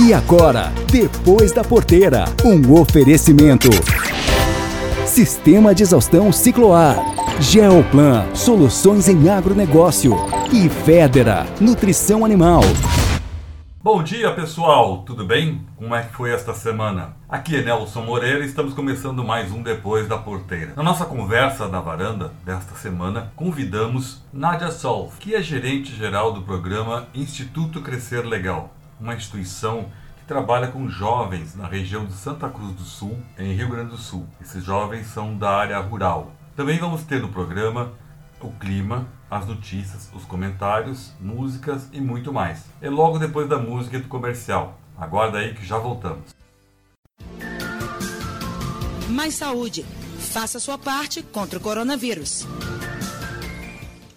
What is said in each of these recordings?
E agora, depois da porteira, um oferecimento. Sistema de exaustão Cicloar. Geoplan, soluções em agronegócio. E Federa, nutrição animal. Bom dia pessoal, tudo bem? Como é que foi esta semana? Aqui é Nelson Moreira e estamos começando mais um Depois da Porteira. Na nossa conversa na varanda desta semana, convidamos Nádia Solf, que é gerente geral do programa Instituto Crescer Legal, uma instituição que trabalha com jovens na região de Santa Cruz do Sul, em Rio Grande do Sul. Esses jovens são da área rural. Também vamos ter no programa o clima, as notícias, os comentários, músicas e muito mais. É logo depois da música e do comercial. Aguarda aí que já voltamos. Mais saúde. Faça sua parte contra o coronavírus.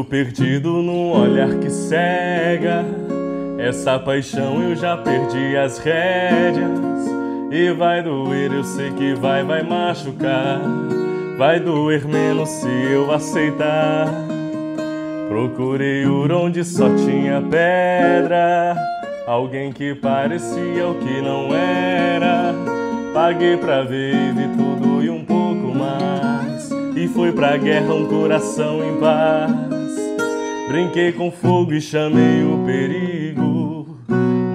Perdido num olhar que cega. Essa paixão eu já perdi as rédeas. E vai doer, eu sei que vai, vai machucar. Vai doer menos se eu aceitar. Procurei ouro onde só tinha pedra. Alguém que parecia o que não era. Paguei pra ver vi tudo e um pouco mais. E foi pra guerra um coração em paz. Brinquei com fogo e chamei o perigo.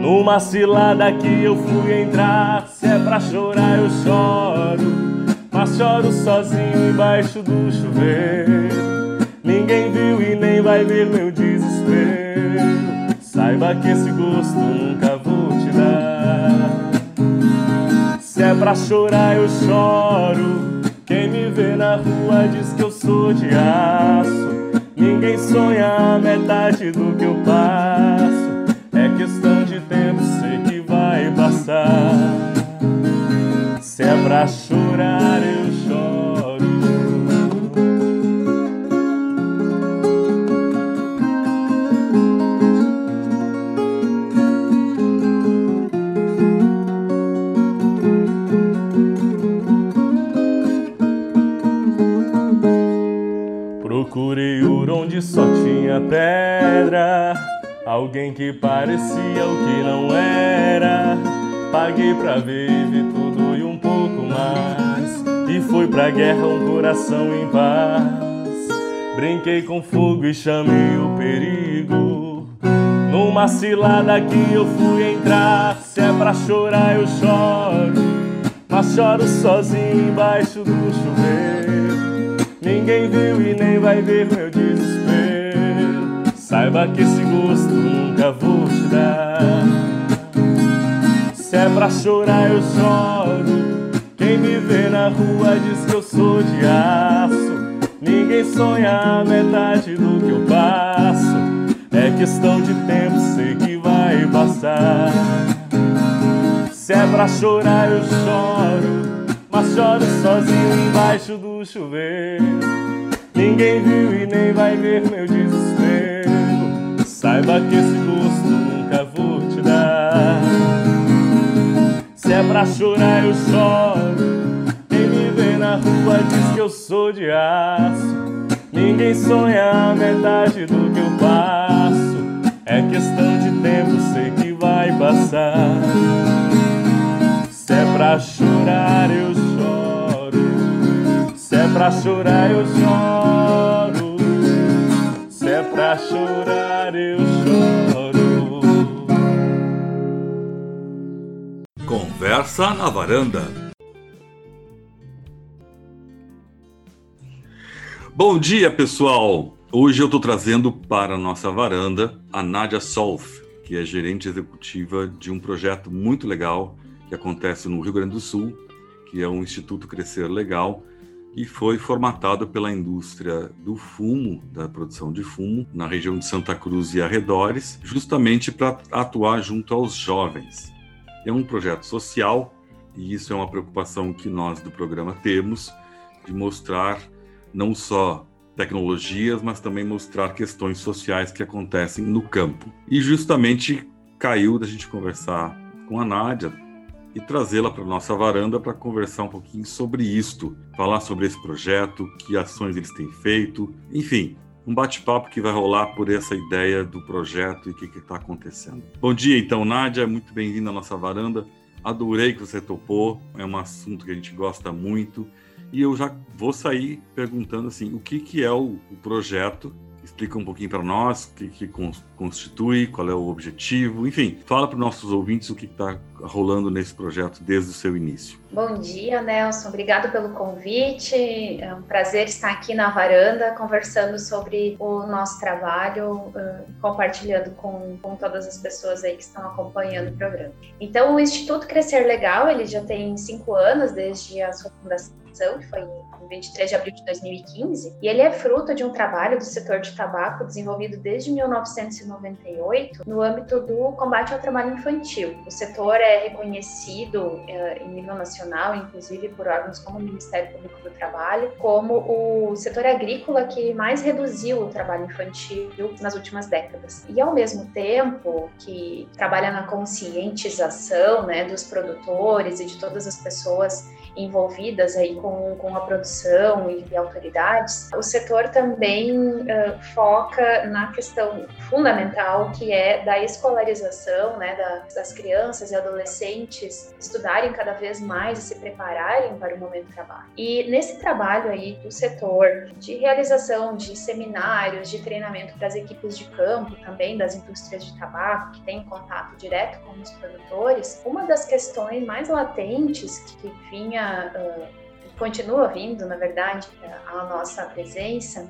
Numa cilada que eu fui entrar. Se é pra chorar, eu choro. Mas choro sozinho embaixo do chuveiro. Ninguém viu e nem vai ver meu desespero. Saiba que esse gosto nunca vou te dar. Se é pra chorar, eu choro. Quem me vê na rua diz que eu sou de aço. Ninguém sonha a metade do que eu passo. É questão de tempo, sei que vai passar. Se é pra chorar, eu pedra. Alguém que parecia o que não era. Paguei pra ver e vi tudo e um pouco mais. E foi pra guerra um coração em paz. Brinquei com fogo e chamei o perigo. Numa cilada que eu fui entrar. Se é pra chorar, eu choro. Mas choro sozinho embaixo do chuveiro. Ninguém viu e nem vai ver meu desespero. Saiba que esse gosto nunca vou te dar. Se é pra chorar, eu choro. Quem me vê na rua diz que eu sou de aço. Ninguém sonha a metade do que eu passo. É questão de tempo, sei que vai passar. Se é pra chorar, eu choro. Mas choro sozinho embaixo do chuveiro. Ninguém viu e nem vai ver meu desespero. Saiba que esse gosto nunca vou te dar. Se é pra chorar, eu choro. Quem me vê na rua diz que eu sou de aço. Ninguém sonha a metade do que eu passo. É questão de tempo, sei que vai passar. Se é pra chorar eu choro. Se é pra chorar eu choro. Pra chorar eu choro. Conversa na varanda. Bom dia, pessoal! Hoje eu estou trazendo para a nossa varanda a Nádia Solf, que é gerente executiva de um projeto muito legal que acontece no Rio Grande do Sul, que é o Instituto Crescer Legal, e foi formatado pela indústria do fumo, da produção de fumo, na região de Santa Cruz e arredores, justamente para atuar junto aos jovens. É um projeto social e isso é uma preocupação que nós do programa temos de mostrar não só tecnologias, mas também mostrar questões sociais que acontecem no campo. E justamente caiu da gente conversar com a Nádia e trazê-la para nossa varanda para conversar um pouquinho sobre isto, falar sobre esse projeto, que ações eles têm feito, enfim, um bate-papo que vai rolar por essa ideia do projeto e o que está acontecendo. Bom dia, então, Nádia, muito bem-vinda à nossa varanda. Adorei que você topou, é um assunto que a gente gosta muito e eu já vou sair perguntando assim, o que, que é o, o projeto? Explica um pouquinho para nós o que, que constitui, qual é o objetivo, enfim, fala para os nossos ouvintes o que está rolando nesse projeto desde o seu início. Bom dia, Nelson. Obrigado pelo convite. É um prazer estar aqui na varanda conversando sobre o nosso trabalho, compartilhando com, com todas as pessoas aí que estão acompanhando o programa. Então, o Instituto Crescer Legal, ele já tem cinco anos desde a sua fundação que foi em 23 de abril de 2015, e ele é fruto de um trabalho do setor de tabaco desenvolvido desde 1998 no âmbito do combate ao trabalho infantil. O setor é reconhecido eh, em nível nacional, inclusive por órgãos como o Ministério Público do Trabalho, como o setor agrícola que mais reduziu o trabalho infantil nas últimas décadas. E ao mesmo tempo que trabalha na conscientização né, dos produtores e de todas as pessoas envolvidas aí com, com a produção e, e autoridades, o setor também uh, foca na questão fundamental que é da escolarização né, da, das crianças e adolescentes estudarem cada vez mais e se prepararem para o momento de trabalho. E nesse trabalho aí do setor de realização de seminários, de treinamento para as equipes de campo, também das indústrias de tabaco, que têm contato direto com os produtores, uma das questões mais latentes que vinha uh, continua vindo, na verdade, a nossa presença,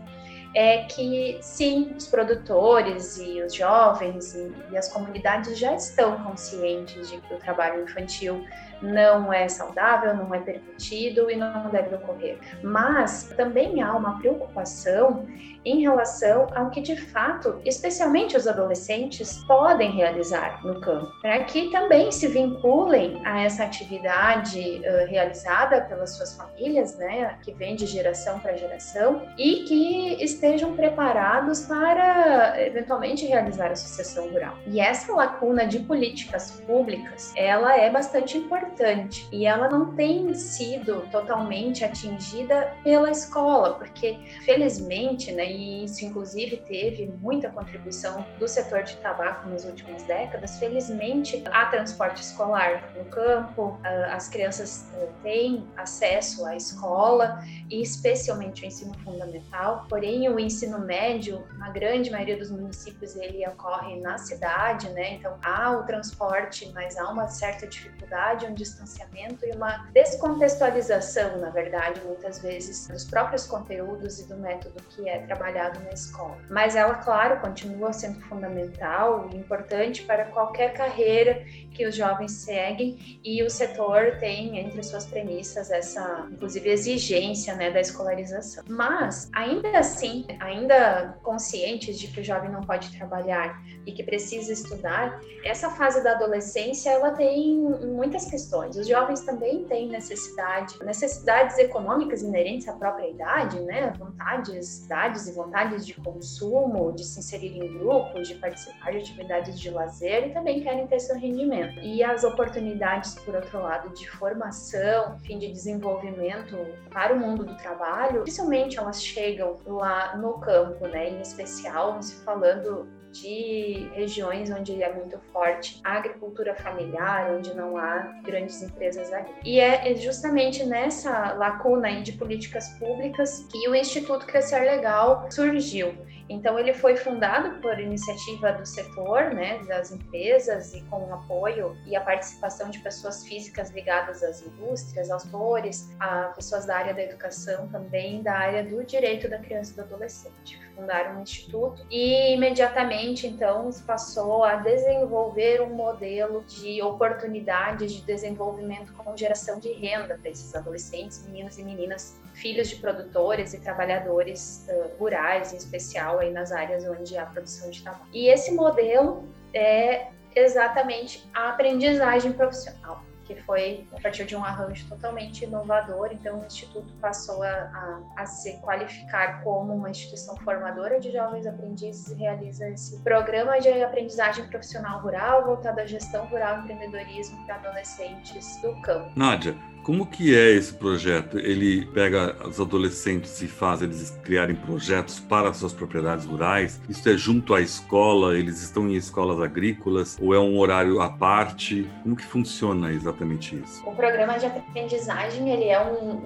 é que sim, os produtores e os jovens e, e, as comunidades já estão conscientes de que o trabalho infantil não é saudável, não é permitido e não deve ocorrer. Mas também há uma preocupação em relação ao que de fato, especialmente os adolescentes, podem realizar no campo, para que também se vinculem a essa atividade uh, realizada pelas suas famílias, né, que vem de geração para geração, e que estejam preparados para eventualmente realizar a sucessão rural. E essa lacuna de políticas públicas, ela é bastante importante e ela não tem sido totalmente atingida pela escola, porque felizmente, né, e isso inclusive teve muita contribuição do setor de tabaco nas últimas décadas. Felizmente, há transporte escolar no campo, as crianças eh, têm acesso à escola e especialmente o ensino fundamental. Porém, o ensino médio, na grande maioria dos municípios, ele ocorre na cidade, né? Então, há o transporte, mas há uma certa dificuldade, um distanciamento e uma descontextualização, na verdade, muitas vezes, dos próprios conteúdos e do método que é trabalhado trabalhado na escola. Mas ela, claro, continua sendo fundamental e importante para qualquer carreira que os jovens seguem e o setor tem entre suas premissas essa, inclusive, exigência né, da escolarização. Mas, ainda assim, ainda conscientes de que o jovem não pode trabalhar e que precisa estudar, essa fase da adolescência ela tem muitas questões. Os jovens também têm necessidade, necessidades econômicas inerentes à própria idade, né, vontades, idades e vontades de consumo, de se inserir em grupos, de participar de atividades de lazer e também querem ter seu rendimento. E as oportunidades, por outro lado, de formação, enfim, de desenvolvimento para o mundo do trabalho, dificilmente elas chegam lá no campo, né? Em especial, se falando de regiões onde é muito forte a agricultura familiar, onde não há grandes empresas agrícolas. E é justamente nessa lacuna de políticas públicas que o Instituto Crescer Legal surgiu. Então, ele foi fundado por iniciativa do setor, né, das empresas, e com o apoio e a participação de pessoas físicas ligadas às indústrias, aos setores, a pessoas da área da educação também, da área do direito da criança e do adolescente. Fundaram um instituto e imediatamente, então, passou a desenvolver um modelo de oportunidades de desenvolvimento com geração de renda para esses adolescentes, meninos e meninas, filhos de produtores e trabalhadores uh, rurais, em especial aí nas áreas onde há produção de tabaco. E esse modelo é exatamente a aprendizagem profissional que foi a partir de um arranjo totalmente inovador. Então, o Instituto passou a, a, a, se qualificar como uma instituição formadora de jovens aprendizes e realiza esse programa de aprendizagem profissional rural voltado à gestão rural e empreendedorismo para adolescentes do campo. Nádia, como que é esse projeto? Ele pega os adolescentes e faz eles criarem projetos para suas propriedades rurais? Isso é junto à escola? Eles estão em escolas agrícolas? Ou é um horário à parte? Como que funciona exatamente isso? O programa de aprendizagem ele é um,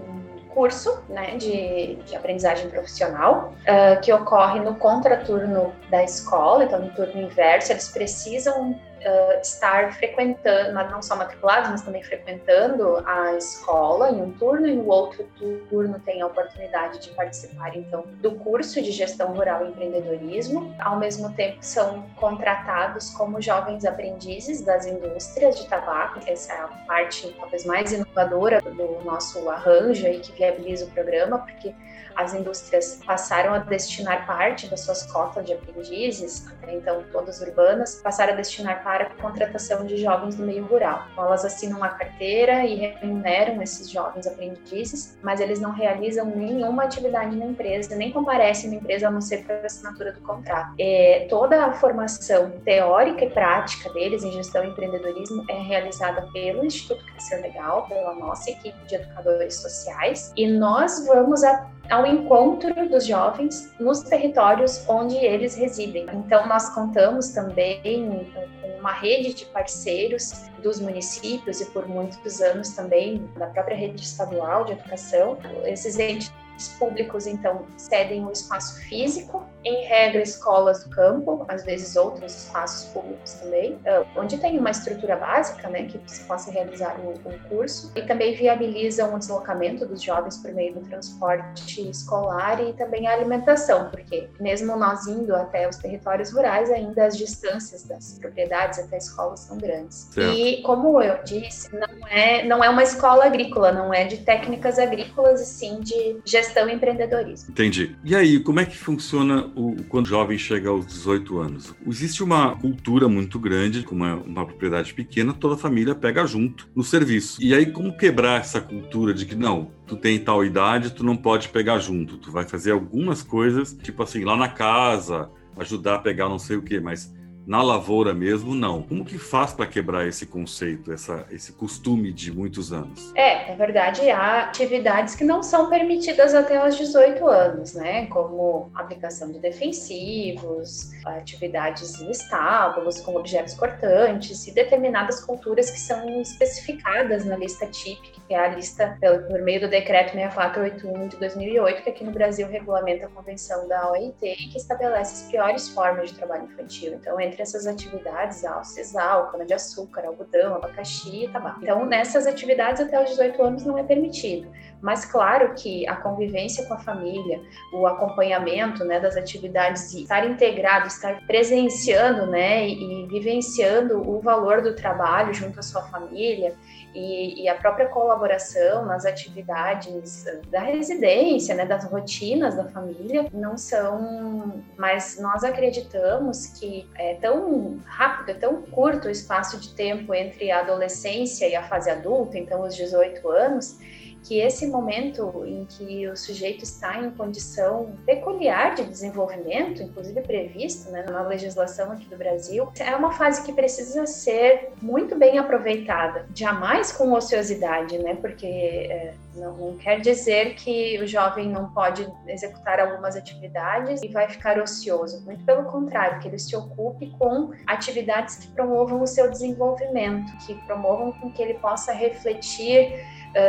curso né, de, de aprendizagem profissional uh, que ocorre no contraturno da escola, então no turno inverso, eles precisam uh, estar frequentando, não só matriculados, mas também frequentando a escola em um turno, e no outro turno tem a oportunidade de participar, então, do curso de gestão rural e empreendedorismo. Ao mesmo tempo, são contratados como jovens aprendizes das indústrias de tabaco, essa é a parte talvez mais inovadora do nosso arranjo e que viabiliza o programa, porque as indústrias passaram a destinar parte das suas cotas de aprendizes, até então todas urbanas, passaram a destinar para a contratação de jovens do meio rural. Então, elas assinam uma carteira e remuneram esses jovens aprendizes, mas eles não realizam nenhuma atividade na empresa, nem comparecem na empresa a não ser para a assinatura do contrato. É, toda a formação teórica e prática deles em gestão e empreendedorismo é realizada pelo Instituto Crescer Legal, pela nossa equipe de educadores sociais, e nós vamos a ao encontro dos jovens nos territórios onde eles residem. Então, nós contamos também com uma rede de parceiros dos municípios e por muitos anos também da própria rede estadual de educação. Esses entes públicos, então, cedem um espaço físico, em regra, escolas do campo, às vezes outros espaços públicos também, ah, onde tem uma estrutura básica, né, que se possa realizar o, o curso, e também viabilizam o deslocamento dos jovens por meio do transporte escolar e também a alimentação, porque mesmo nós indo até os territórios rurais, ainda as distâncias das propriedades até a escola são grandes. Certo. E como eu disse, não é, não é uma escola agrícola, não é de técnicas agrícolas, e sim de gestão gestão e empreendedorismo. Entendi. E aí, como é que funciona o, quando o jovem chega aos 18 anos? Existe uma cultura muito grande, com uma, uma propriedade pequena, toda a família pega junto no serviço. E aí, como quebrar essa cultura de que não, tu tem tal idade, tu não pode pegar junto, tu vai fazer algumas coisas, tipo assim, lá na casa, ajudar a pegar não sei o que, mas na lavoura mesmo, não. Como que faz para quebrar esse conceito, essa, esse costume de muitos anos? É, na verdade, há atividades que não são permitidas até os 18 anos, né? Como aplicação de defensivos, atividades em estábulos com objetos cortantes e determinadas culturas que são especificadas na lista TIP, que é a lista por meio do decreto 6481 de 2008, que aqui no Brasil regulamenta a convenção da OIT e que estabelece as piores formas de trabalho infantil. Então, entre essas atividades, há o sisal, cana-de-açúcar, algodão, abacaxi e tabaco. Então, nessas atividades, até os 18 anos não é permitido. Mas, claro que a convivência com a família, o acompanhamento né, das atividades, e estar integrado, estar presenciando né, e vivenciando o valor do trabalho junto à sua família, e, e, a própria colaboração nas atividades da residência, né, das rotinas da família, não são. Mas nós acreditamos que é tão rápido, é tão curto o espaço de tempo entre a adolescência e a fase adulta, então os 18 anos, que esse momento em que o sujeito está em condição peculiar de desenvolvimento, inclusive previsto né, na legislação aqui do Brasil, é uma fase que precisa ser muito bem aproveitada, jamais com ociosidade, né? Porque é, não, não, quer dizer que o jovem não pode executar algumas atividades e vai ficar ocioso. Muito pelo contrário, que ele se ocupe com atividades que promovam o seu desenvolvimento, que promovam com que ele possa refletir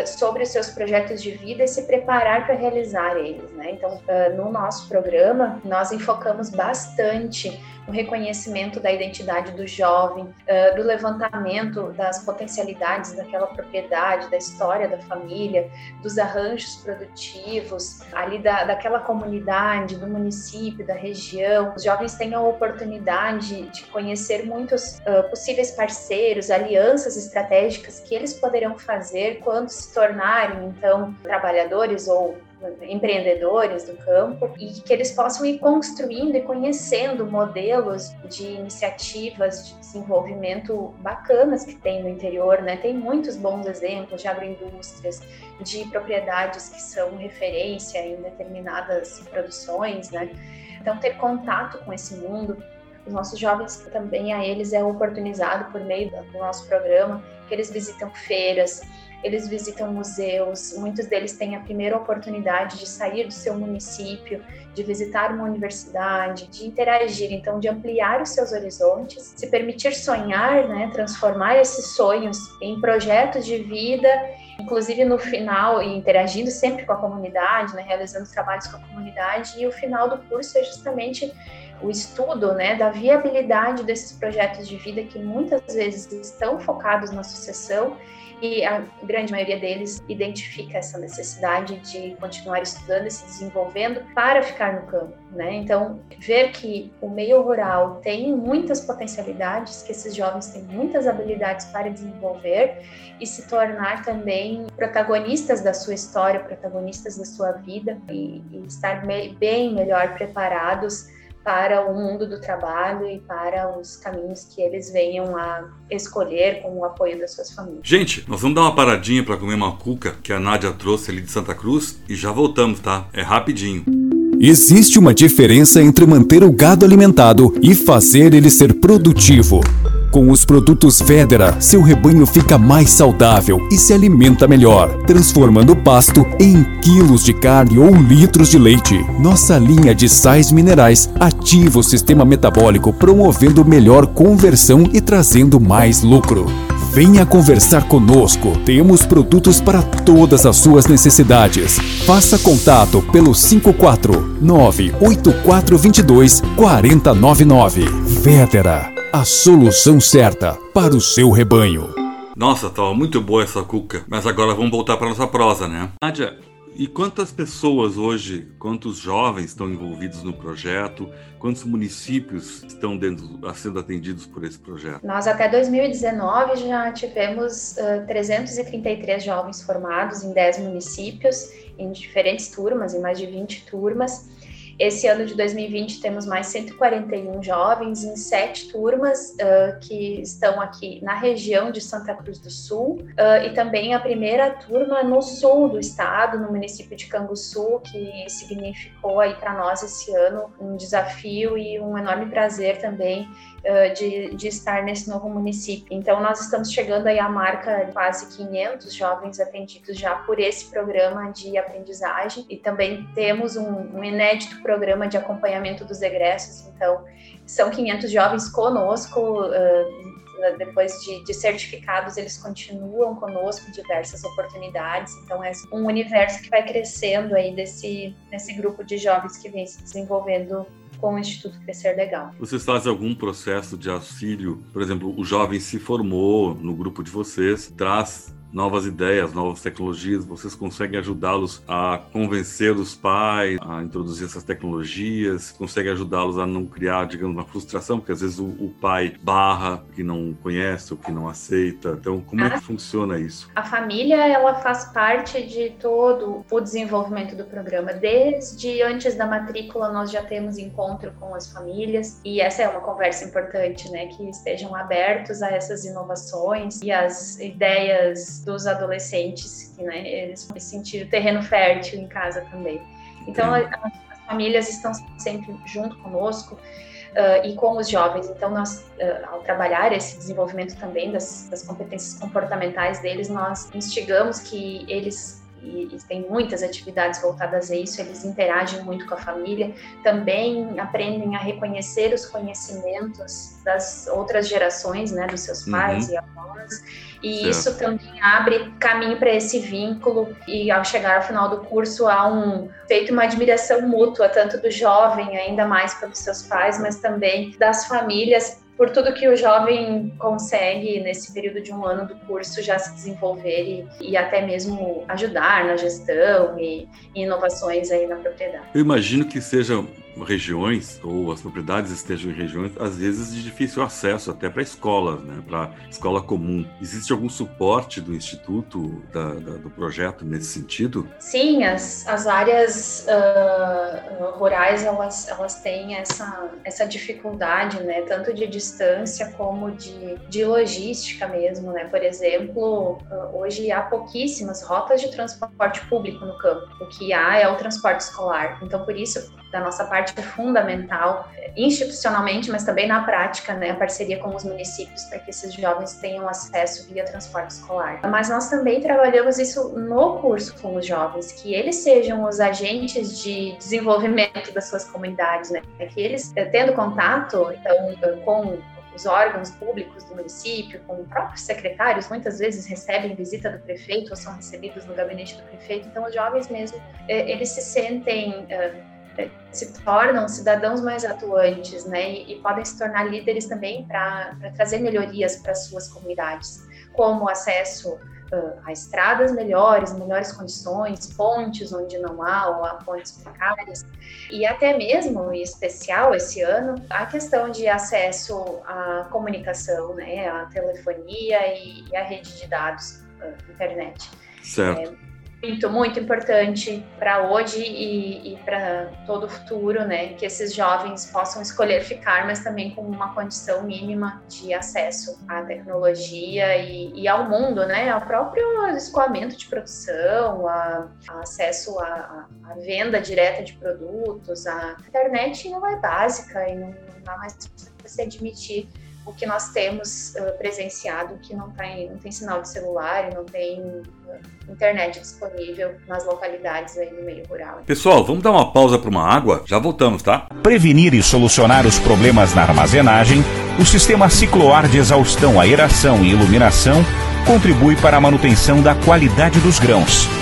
sobre os seus projetos de vida e se preparar para realizar eles. Né? Então, uh, no nosso programa, nós enfocamos bastante no reconhecimento da identidade do jovem, uh, do levantamento das potencialidades daquela propriedade, da história da família, dos arranjos produtivos, ali da, daquela comunidade, do município, da região. Os jovens têm a oportunidade de conhecer muitos uh, possíveis parceiros, alianças estratégicas que eles poderão fazer quando se tornarem, então, trabalhadores ou empreendedores do campo e que eles possam ir construindo e conhecendo modelos de iniciativas de desenvolvimento bacanas que tem no interior, né? Tem muitos bons exemplos de agroindústrias, de propriedades que são referência em determinadas produções, né? Então ter contato com esse mundo os nossos jovens também a eles é oportunizado por meio do nosso programa que eles visitam feiras, eles visitam museus, muitos deles têm a primeira oportunidade de sair do seu município, de visitar uma universidade, de interagir, então de ampliar os seus horizontes, se permitir sonhar, né, transformar esses sonhos em projetos de vida, inclusive no final e interagindo sempre com a comunidade, né, realizando trabalhos com a comunidade e o final do curso é justamente o estudo né, da viabilidade desses projetos de vida que muitas vezes estão focados na sucessão e a grande maioria deles identifica essa necessidade de continuar estudando e se desenvolvendo para ficar no campo, né? Então, ver que o meio rural tem muitas potencialidades, que esses jovens têm muitas habilidades para desenvolver e se tornar também protagonistas da sua história, protagonistas da sua vida e, e estar bem melhor preparados para o mundo do trabalho e para os caminhos que eles venham a escolher com o apoio das suas famílias. Gente, nós vamos dar uma paradinha para comer uma cuca que a Nádia trouxe ali de Santa Cruz e já voltamos, tá? É rapidinho. Existe uma diferença entre manter o gado alimentado e fazer ele ser produtivo. Com os produtos Federa, seu rebanho fica mais saudável e se alimenta melhor, transformando o pasto em quilos de carne ou litros de leite. Nossa linha de sais minerais ativa o sistema metabólico, promovendo melhor conversão e trazendo mais lucro. Venha conversar conosco. Temos produtos para todas as suas necessidades. Faça contato pelo 549 8422 4099. Vedera a solução certa para o seu rebanho. Nossa, tava muito boa essa cuca. Mas agora vamos voltar para nossa prosa, né? Nádia, e quantas pessoas hoje, quantos jovens estão envolvidos no projeto? Quantos municípios estão dentro, sendo atendidos por esse projeto? Nós até 2019 já tivemos uh, 333 jovens formados em 10 municípios, em diferentes turmas, em mais de 20 turmas. Esse ano de 2020 temos mais 141 jovens em sete turmas uh, que estão aqui na região de Santa Cruz do Sul uh, e também a primeira turma no sul do estado, no município de Canguçu, que significou aí para nós esse ano um desafio e um enorme prazer também uh, de, de estar nesse novo município. Então nós estamos chegando aí à marca de quase 500 jovens atendidos já por esse programa de aprendizagem e também temos um, um inédito programa de acompanhamento dos egressos. Então, são 500 jovens conosco. Uh, depois de, de, certificados, eles continuam conosco em diversas oportunidades. Então, é um universo que vai crescendo aí desse, desse grupo de jovens que vem se desenvolvendo com o Instituto Crescer Legal. Vocês fazem algum processo de auxílio? Por exemplo, o jovem se formou no grupo de vocês, traz novas ideias, novas tecnologias, vocês conseguem ajudá-los a convencer os pais a introduzir essas tecnologias, conseguem ajudá-los a não criar, digamos, uma frustração, porque às vezes o, o, pai barra que não conhece ou que não aceita. Então, como é que funciona isso? A família, ela faz parte de todo o desenvolvimento do programa. Desde antes da matrícula, nós já temos encontro com as famílias e essa é uma conversa importante, né, que estejam abertos a essas inovações e as ideias dos, adolescentes, que né, eles vão sentir terreno fértil em casa também. Então, a, as famílias estão sempre junto conosco, Uh, e com os jovens. Então, nós, uh, ao trabalhar esse desenvolvimento também das, das, competências comportamentais deles, nós instigamos que eles e, tem muitas atividades voltadas a isso, eles interagem muito com a família, também aprendem a reconhecer os conhecimentos das outras gerações, né, dos seus pais uhum. e avós, e certo. isso também abre caminho para esse vínculo e ao chegar ao final do curso há um feito uma admiração mútua tanto do jovem ainda mais pelos seus pais, mas também das famílias por tudo que o jovem consegue nesse período de um ano do curso já se desenvolver e, e até mesmo ajudar na gestão e, e inovações aí na propriedade. Eu imagino que sejam regiões ou as propriedades estejam em regiões às vezes de difícil acesso até para escolas, né, para escola comum. Existe algum suporte do instituto da, da, do projeto nesse sentido? Sim, as, as áreas uh, rurais elas, elas têm essa, essa dificuldade, né, tanto de distância como de, de logística mesmo, né. Por exemplo, uh, hoje há pouquíssimas rotas de transporte público no campo. O que há é o transporte escolar. Então, por isso, da nossa parte parte fundamental, institucionalmente, mas também na prática, né, a parceria com os municípios para que esses jovens tenham acesso via transporte escolar. Mas nós também trabalhamos isso no curso com os jovens, que eles sejam os agentes de desenvolvimento das suas comunidades, né, que eles, eh, tendo contato então, com os órgãos públicos do município, com os próprios secretários, muitas vezes recebem visita do prefeito ou são recebidos no gabinete do prefeito. Então, os jovens mesmo, eh, eles se sentem se tornam cidadãos mais atuantes, né, e, e podem se tornar líderes também para trazer melhorias para suas comunidades, como acesso uh, a estradas melhores, melhores condições, pontes onde não há ou há pontes precárias, e até mesmo, em especial esse ano, a questão de acesso à comunicação, né, à telefonia e, e à rede de dados, uh, internet. Certo. É, muito, muito importante para hoje e, e para todo o futuro, né? Que esses jovens possam escolher ficar, mas também com uma condição mínima de acesso à tecnologia e, e ao mundo, né? Ao próprio escoamento de produção, a, a acesso à, venda direta de produtos, a internet não é básica e não, não mais para se admitir o que nós temos uh, presenciado que não tem, não tem sinal de celular e não tem uh, internet disponível nas localidades aí no meio rural. Pessoal, vamos dar uma pausa para uma água? Já voltamos, tá? Prevenir e solucionar os problemas na armazenagem, o sistema cicloar de exaustão, aeração e iluminação contribui para a manutenção da qualidade dos grãos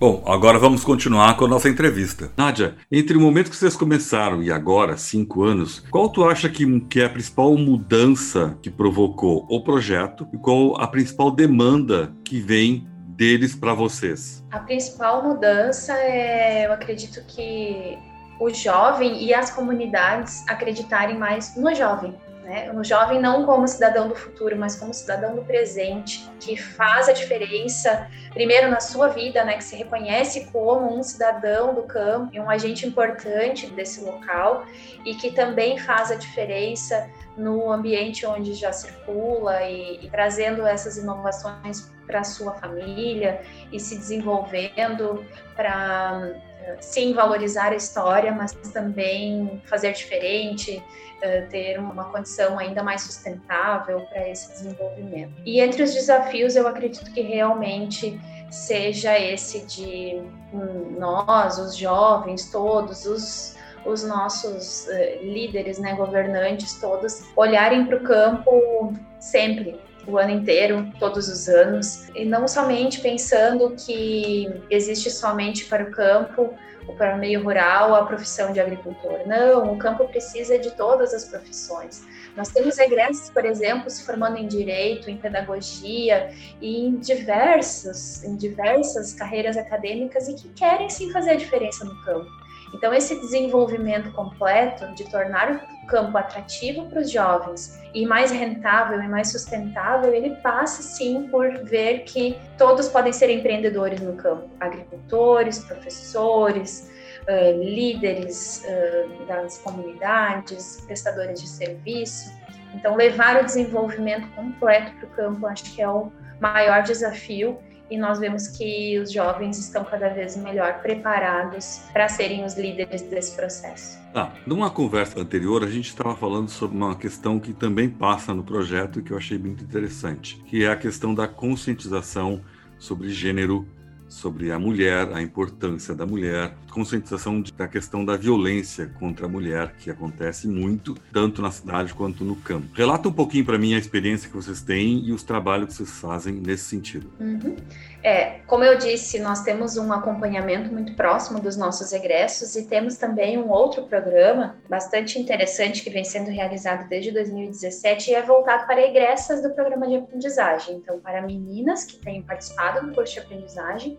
Bom, agora vamos continuar com a nossa entrevista. Nádia, entre o momento que vocês começaram e agora, cinco anos, qual tu acha que, que é a principal mudança que provocou o projeto e qual a principal demanda que vem deles para vocês? A principal mudança é, eu acredito que o jovem e as comunidades acreditarem mais no jovem né? Um jovem não como cidadão do futuro, mas como cidadão do presente, que faz a diferença, primeiro na sua vida, né? Que se reconhece como um cidadão do campo e um agente importante desse local e que também faz a diferença no ambiente onde já circula e, e trazendo essas inovações para sua família e se desenvolvendo para sim valorizar a história, mas também fazer diferente, eh, ter uma condição ainda mais sustentável para esse desenvolvimento. E entre os desafios, eu acredito que realmente seja esse de hum, nós, os jovens, todos os os nossos uh, líderes, né, governantes todos, olharem para o campo sempre, o ano inteiro, todos os anos, e não somente pensando que existe somente para o campo para o meio rural a profissão de agricultor. Não, o campo precisa de todas as profissões. Nós temos egressos, por exemplo, se formando em direito, em pedagogia e em diversas, em diversas carreiras acadêmicas e que querem sim fazer a diferença no campo. Então, esse desenvolvimento completo de tornar campo atrativo para os jovens e mais rentável e mais sustentável, ele passa sim por ver que todos podem ser empreendedores no campo, agricultores, professores, uh, líderes uh, das comunidades, prestadores de serviço. Então, levar o desenvolvimento completo para o campo, acho que é o maior desafio e nós vemos que os jovens estão cada vez melhor preparados para serem os líderes desse processo. Ah, numa conversa anterior, a gente estava falando sobre uma questão que também passa no projeto e que eu achei muito interessante, que é a questão da conscientização sobre gênero sobre a mulher, a importância da mulher, conscientização da questão da violência contra a mulher, que acontece muito, tanto na cidade quanto no campo. Relata um pouquinho para mim a experiência que vocês têm e os trabalhos que vocês fazem nesse sentido. Uhum. É, como eu disse, nós temos um acompanhamento muito próximo dos nossos egressos e temos também um outro programa bastante interessante que vem sendo realizado desde 2017 e é voltado para egressas do programa de aprendizagem. Então, para meninas que têm participado do curso de aprendizagem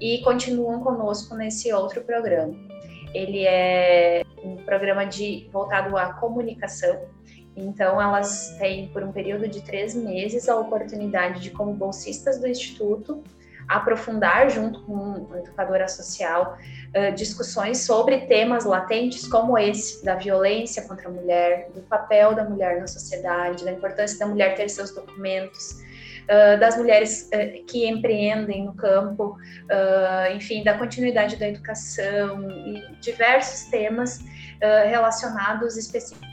e continuam conosco nesse outro programa. Ele é um programa de voltado à comunicação. Então, elas têm, por um período de três meses, a oportunidade de, como bolsistas do Instituto, aprofundar, junto com a educadora social, discussões sobre temas latentes como esse, da violência contra a mulher, do papel da mulher na sociedade, da importância da mulher ter seus documentos, das mulheres que empreendem no campo, enfim, da continuidade da educação e diversos temas relacionados especificamente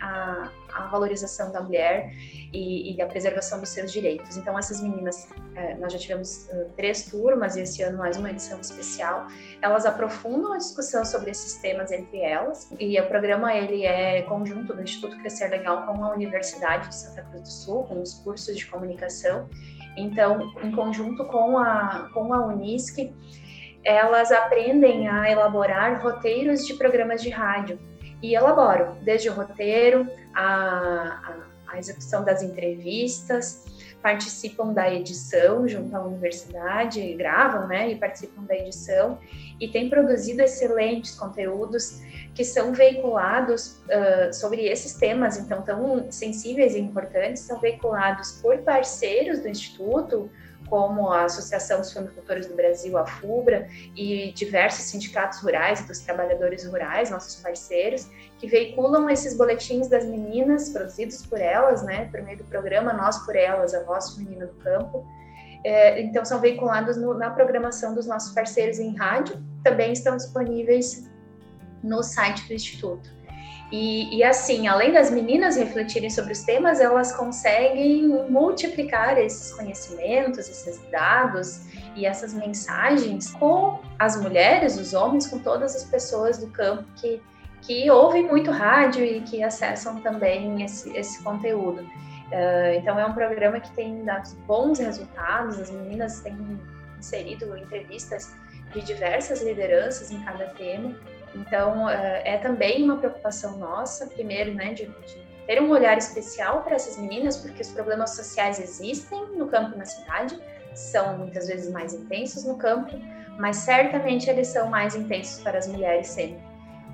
à, à, valorização da mulher e, e, à preservação dos seus direitos. Então, essas meninas, nós já tivemos três turmas e esse ano mais uma edição especial, elas aprofundam a discussão sobre esses temas entre elas e o programa ele é conjunto do Instituto Crescer Legal com a Universidade de Santa Cruz do Sul, com os cursos de comunicação. Então, em conjunto com a, com a Unisc, elas aprendem a elaborar roteiros de programas de rádio e elaboram desde o roteiro, a, a, a execução das entrevistas, participam da edição junto à universidade, gravam, né, e participam da edição e têm produzido excelentes conteúdos que são veiculados uh, sobre esses temas, então tão sensíveis e importantes, são veiculados por parceiros do Instituto, como a Associação dos Fumicultores do Brasil, a FUBRA, e diversos sindicatos rurais e dos trabalhadores rurais, nossos parceiros, que veiculam esses boletins das meninas, produzidos por elas, né, por meio do programa Nós por Elas, a Voz Feminina do Campo. É, então, são veiculados no, na programação dos nossos parceiros em rádio, também estão disponíveis no site do Instituto. E, e, assim, além das meninas refletirem sobre os temas, elas conseguem multiplicar esses conhecimentos, esses dados e essas mensagens com as mulheres, os homens, com todas as pessoas do campo que, que ouvem muito rádio e que acessam também esse, esse conteúdo. Uh, então, é um programa que tem dado bons resultados, as meninas têm inserido entrevistas de diversas lideranças em cada tema então, eh, é também uma preocupação nossa, primeiro, né, de, de ter um olhar especial para essas meninas, porque os problemas sociais existem no campo e na cidade, são muitas vezes mais intensos no campo, mas certamente eles são mais intensos para as mulheres sempre.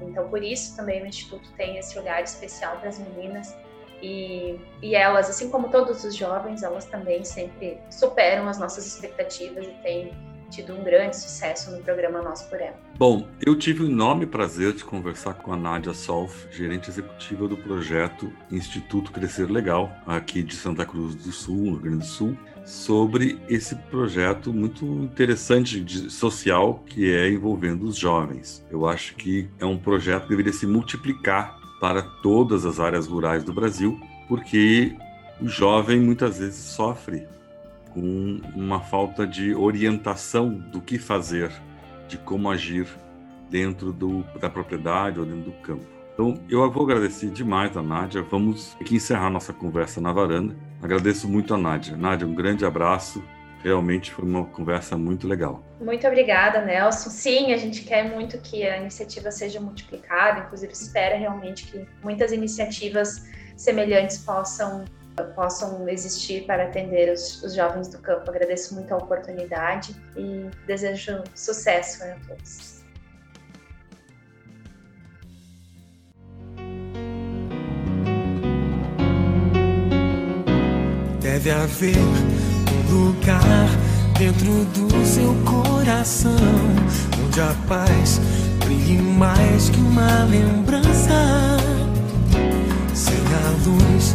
Então, por isso também o Instituto tem esse olhar especial para as meninas e, e elas, assim como todos os jovens, elas também sempre superam as nossas expectativas e têm tido um grande sucesso no programa Nós por Ela. Bom, eu tive o enorme prazer de conversar com a Nádia Solf, gerente executiva do projeto Instituto Crescer Legal, aqui de Santa Cruz do Sul, no Rio Grande do Sul, sobre esse projeto muito interessante de social que é envolvendo os jovens. Eu acho que é um projeto que deveria se multiplicar para todas as áreas rurais do Brasil, porque o jovem muitas vezes sofre com uma falta de orientação do que fazer, de como agir dentro do, da propriedade ou dentro do campo. Então, eu vou agradecer demais a Nádia. Vamos aqui encerrar nossa conversa na varanda. Agradeço muito a Nádia. Nádia, um grande abraço. Realmente foi uma conversa muito legal. Muito obrigada, Nelson. Sim, a gente quer muito que a iniciativa seja multiplicada, inclusive espera realmente que muitas iniciativas semelhantes possam possam existir para atender os, os jovens do campo. Agradeço muito a oportunidade e desejo sucesso a todos. Deve haver um lugar dentro do seu coração onde a paz brilhe mais que uma lembrança. Sem a luz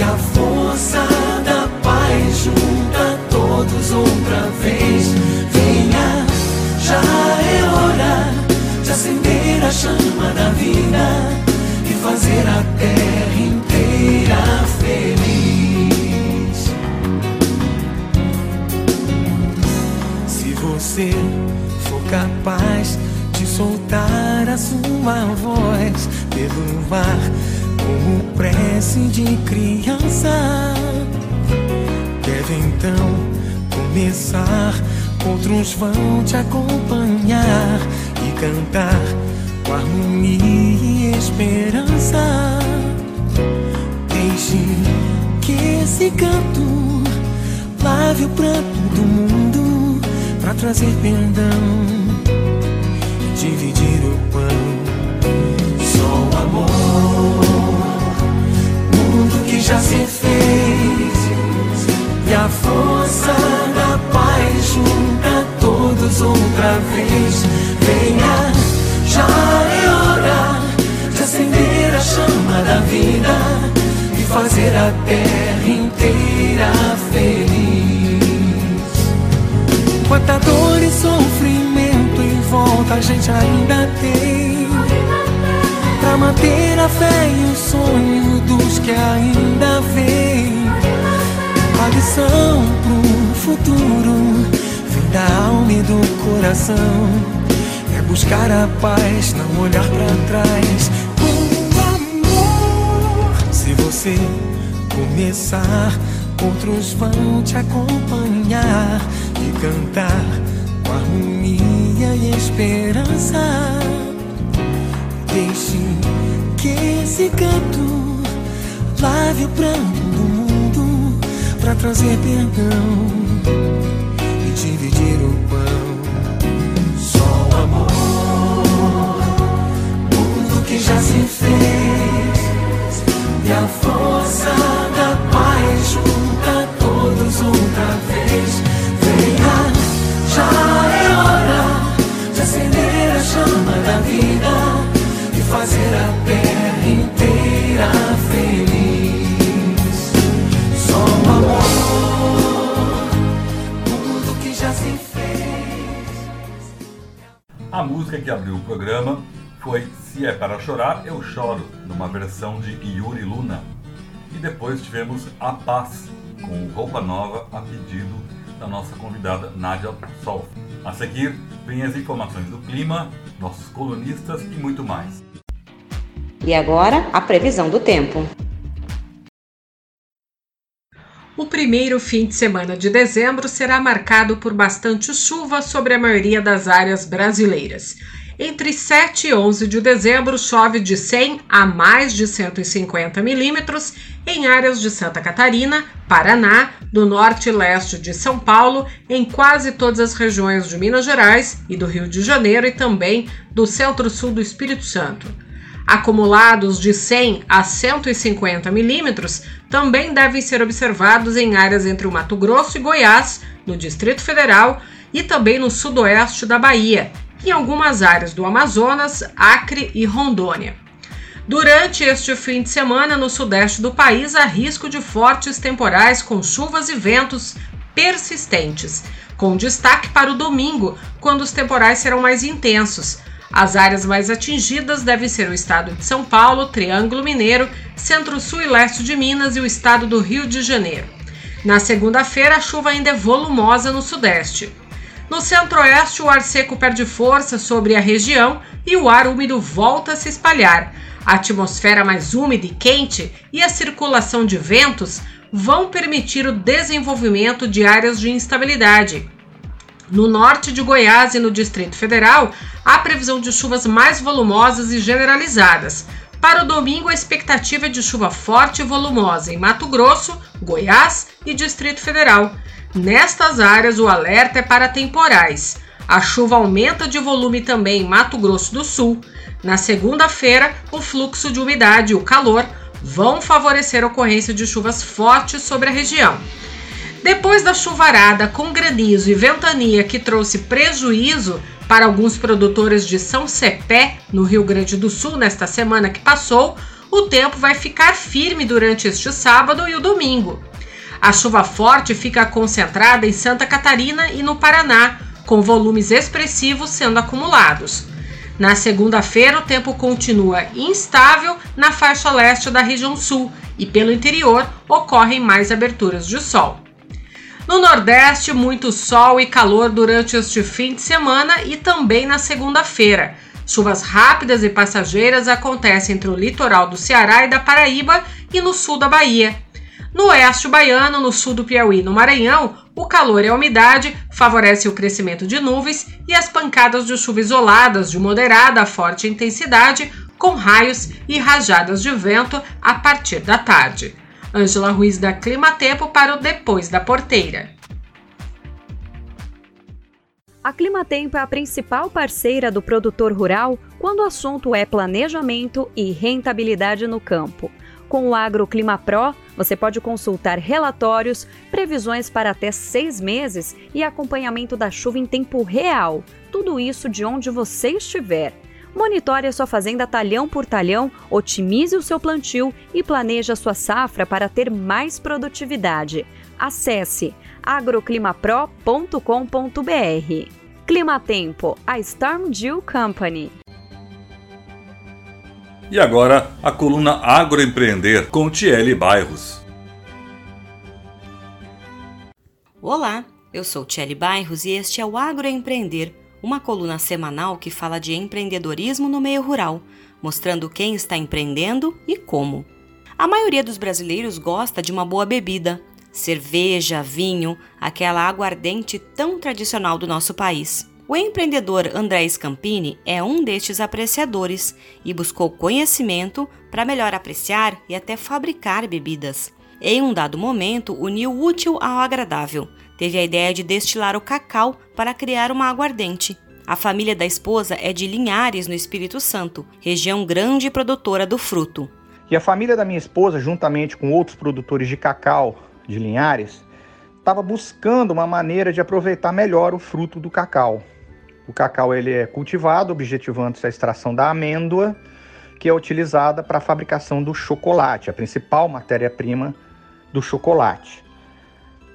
e a força da paz junta todos outra vez. Venha, já é hora de acender a chama da vida e fazer a terra inteira feliz. Se você for capaz de soltar a sua voz pelo mar como prece de criança, deve então começar. Outros vão te acompanhar e cantar com harmonia e esperança. Deixe que esse canto lave o pranto do mundo para trazer perdão e dividir o pão. Só o amor, que já se fez e a força da paz junta todos outra vez. Venha, já é hora de acender a chama da vida e fazer a terra inteira feliz. Quanta dor e sofrimento em volta a gente ainda tem Pra manter a fé e o sonho dos que ainda vêm A lição pro futuro Vem da alma e do coração. É buscar a paz, não olhar pra trás. Com amor Se você começar Outros vão te acompanhar e cantar com harmonia e esperança. Deixe que esse canto lave o pranto do mundo para trazer perdão e dividir o pão. Só o amor, mundo que já se fez e a força da paz junta todos outra vez. A música que abriu o programa foi Se é para chorar, eu choro, numa versão de Yuri Luna. E depois tivemos A Paz, com Roupa Nova, a pedido da nossa convidada Nádia Sol. A seguir, vem as informações do clima, nossos colunistas e muito mais. E agora, a previsão do tempo. O primeiro fim de semana de dezembro será marcado por bastante chuva sobre a maioria das áreas brasileiras. Entre 7 e 11 de dezembro, chove de 100 a mais de 150 milímetros em áreas de Santa Catarina, Paraná, do norte e leste de São Paulo, em quase todas as regiões de Minas Gerais e do Rio de Janeiro e também do centro-sul do Espírito Santo. Acumulados de 100 a 150 milímetros também devem ser observados em áreas entre o Mato Grosso e Goiás, no Distrito Federal e também no sudoeste da Bahia, em algumas áreas do Amazonas, Acre e Rondônia. Durante este fim de semana, no sudeste do país, há risco de fortes temporais com chuvas e ventos persistentes, com destaque para o domingo, quando os temporais serão mais intensos. As áreas mais atingidas devem ser o estado de São Paulo, Triângulo Mineiro, Centro-Sul e Leste de Minas e o estado do Rio de Janeiro. Na segunda-feira, a chuva ainda é volumosa no sudeste. No centro-oeste, o ar seco perde força sobre a região e o ar úmido volta a se espalhar. A atmosfera mais úmida e quente e a circulação de ventos vão permitir o desenvolvimento de áreas de instabilidade. No norte de Goiás e no Distrito Federal, há previsão de chuvas mais volumosas e generalizadas. Para o domingo, a expectativa é de chuva forte e volumosa em Mato Grosso, Goiás e Distrito Federal. Nestas áreas, o alerta é para temporais. A chuva aumenta de volume também em Mato Grosso do Sul. Na segunda-feira, o fluxo de umidade e o calor vão favorecer a ocorrência de chuvas fortes sobre a região. Depois da chuvarada com granizo e ventania que trouxe prejuízo para alguns produtores de São Cepé, no Rio Grande do Sul, nesta semana que passou, o tempo vai ficar firme durante este sábado e o domingo. A chuva forte fica concentrada em Santa Catarina e no Paraná, com volumes expressivos sendo acumulados. Na segunda-feira, o tempo continua instável na faixa leste da região sul e pelo interior ocorrem mais aberturas de sol. No Nordeste, muito sol e calor durante este fim de semana e também na segunda-feira. Chuvas rápidas e passageiras acontecem entre o litoral do Ceará e da Paraíba e no sul da Bahia. No oeste baiano, no sul do Piauí e no Maranhão, o calor e a umidade favorecem o crescimento de nuvens e as pancadas de chuva isoladas de moderada a forte intensidade, com raios e rajadas de vento a partir da tarde. Ângela Ruiz da Clima Tempo para o Depois da Porteira. A Climatempo é a principal parceira do produtor rural quando o assunto é planejamento e rentabilidade no campo. Com o AgroClima Pro, você pode consultar relatórios, previsões para até seis meses e acompanhamento da chuva em tempo real. Tudo isso de onde você estiver. Monitore a sua fazenda talhão por talhão, otimize o seu plantio e planeje a sua safra para ter mais produtividade. Acesse agroclimapro.com.br. Clima Tempo, a Storm Dew Company. E agora a coluna Agroempreender com Tiele Bairros. Olá, eu sou Tiele Bairros e este é o Agroempreender, uma coluna semanal que fala de empreendedorismo no meio rural, mostrando quem está empreendendo e como. A maioria dos brasileiros gosta de uma boa bebida, cerveja, vinho, aquela aguardente tão tradicional do nosso país. O empreendedor André Scampini é um destes apreciadores e buscou conhecimento para melhor apreciar e até fabricar bebidas. Em um dado momento, uniu útil ao agradável. Teve a ideia de destilar o cacau para criar uma aguardente. A família da esposa é de Linhares, no Espírito Santo, região grande produtora do fruto. E a família da minha esposa, juntamente com outros produtores de cacau de Linhares, estava buscando uma maneira de aproveitar melhor o fruto do cacau. O cacau ele é cultivado objetivando-se a extração da amêndoa, que é utilizada para a fabricação do chocolate, a principal matéria-prima do chocolate.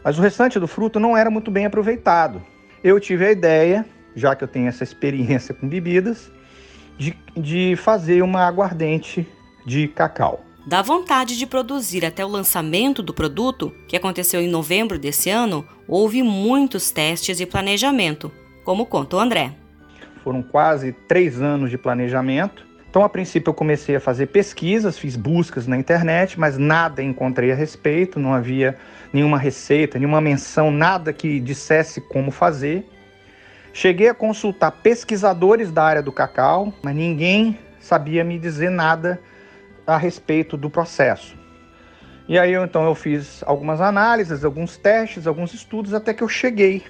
Mas o restante do fruto não era muito bem aproveitado. Eu tive a ideia, já que eu tenho essa experiência com bebidas, de, de fazer uma aguardente de cacau. Da vontade de produzir até o lançamento do produto, que aconteceu em novembro desse ano, houve muitos testes e planejamento, como conta o André. Foram quase três anos de planejamento. Então, a princípio, eu comecei a fazer pesquisas, fiz buscas na internet, mas nada encontrei a respeito, não havia nenhuma receita, nenhuma menção, nada que dissesse como fazer. Cheguei a consultar pesquisadores da área do cacau, mas ninguém sabia me dizer nada a respeito do processo. E aí então eu fiz algumas análises, alguns testes, alguns estudos até que eu cheguei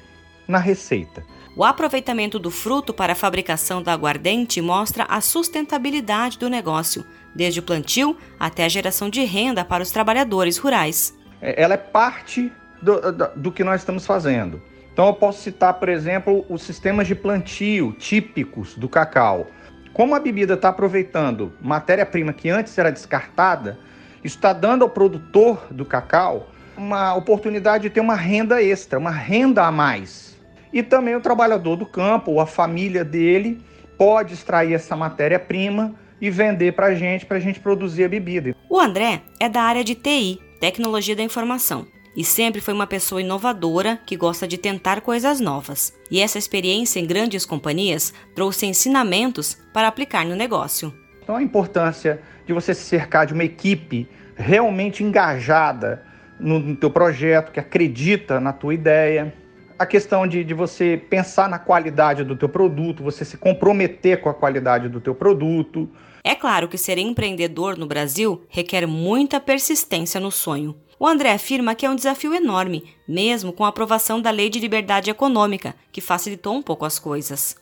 na receita. O aproveitamento do fruto para a fabricação da aguardente mostra a sustentabilidade do negócio, desde o plantio até a geração de renda para os trabalhadores rurais. É, ela é parte do, do, do que nós estamos fazendo. Então eu posso citar, por exemplo, os sistemas de plantio típicos do cacau. Como a bebida está aproveitando matéria-prima que antes era descartada, isso está dando ao produtor do cacau uma oportunidade de ter uma renda extra, uma renda a mais e também o trabalhador do campo, ou a família dele, pode extrair essa matéria-prima e vender para a gente, para a gente produzir a bebida. O André é da área de TI, Tecnologia da Informação, e sempre foi uma pessoa inovadora que gosta de tentar coisas novas. E essa experiência em grandes companhias trouxe ensinamentos para aplicar no negócio. Então a importância de você se cercar de uma equipe realmente engajada no, no teu projeto, que acredita na tua ideia. A questão de, de você pensar na qualidade do teu produto, você se comprometer com a qualidade do teu produto. É claro que ser empreendedor no Brasil requer muita persistência no sonho. O André afirma que é um desafio enorme, mesmo com a aprovação da Lei de Liberdade Econômica, que facilitou um pouco as coisas.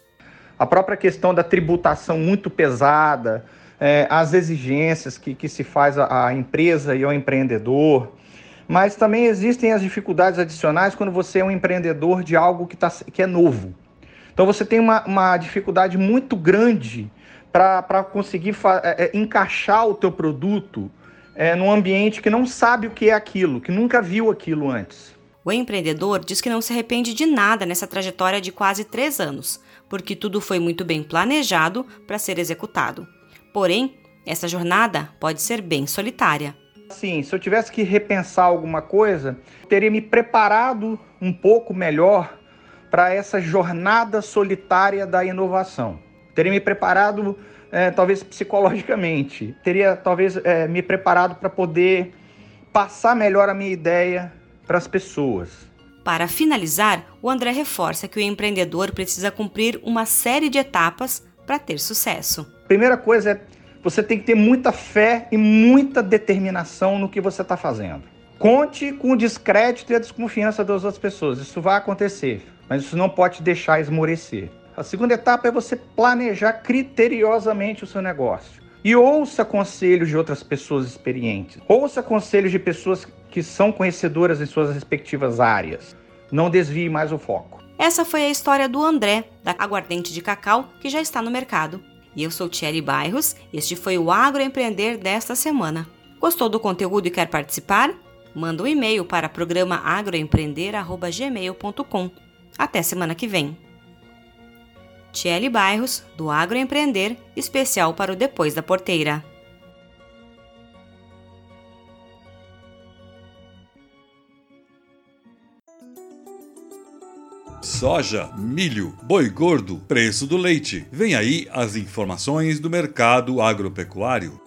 A própria questão da tributação muito pesada, é, as exigências que, que se faz à empresa e ao empreendedor, mas também existem as dificuldades adicionais quando você é um empreendedor de algo que, tá, que é novo. Então você tem uma, uma dificuldade muito grande para conseguir é, é, encaixar o teu produto é, num ambiente que não sabe o que é aquilo, que nunca viu aquilo antes. O empreendedor diz que não se arrepende de nada nessa trajetória de quase três anos, porque tudo foi muito bem planejado para ser executado. Porém, essa jornada pode ser bem solitária. Sim, se eu tivesse que repensar alguma coisa, teria me preparado um pouco melhor para essa jornada solitária da inovação. Teria me preparado, é, talvez psicologicamente, teria talvez é, me preparado para poder passar melhor a minha ideia para as pessoas. Para finalizar, o André reforça que o empreendedor precisa cumprir uma série de etapas para ter sucesso. Primeira coisa é você tem que ter muita fé e muita determinação no que você está fazendo. Conte com o descrédito e a desconfiança das outras pessoas. Isso vai acontecer, mas isso não pode deixar esmorecer. A segunda etapa é você planejar criteriosamente o seu negócio. E ouça conselhos de outras pessoas experientes. Ouça conselhos de pessoas que são conhecedoras em suas respectivas áreas. Não desvie mais o foco. Essa foi a história do André, da Aguardente de Cacau, que já está no mercado. E eu sou Thierry Bairros, este foi o Agroempreender desta semana. Gostou do conteúdo e quer participar? Manda um e-mail para programa agroempreender.gmail.com. Até semana que vem. Thierry Bairros, do Agroempreender, especial para o Depois da Porteira. Soja, milho, boi gordo, preço do leite. Vem aí as informações do mercado agropecuário.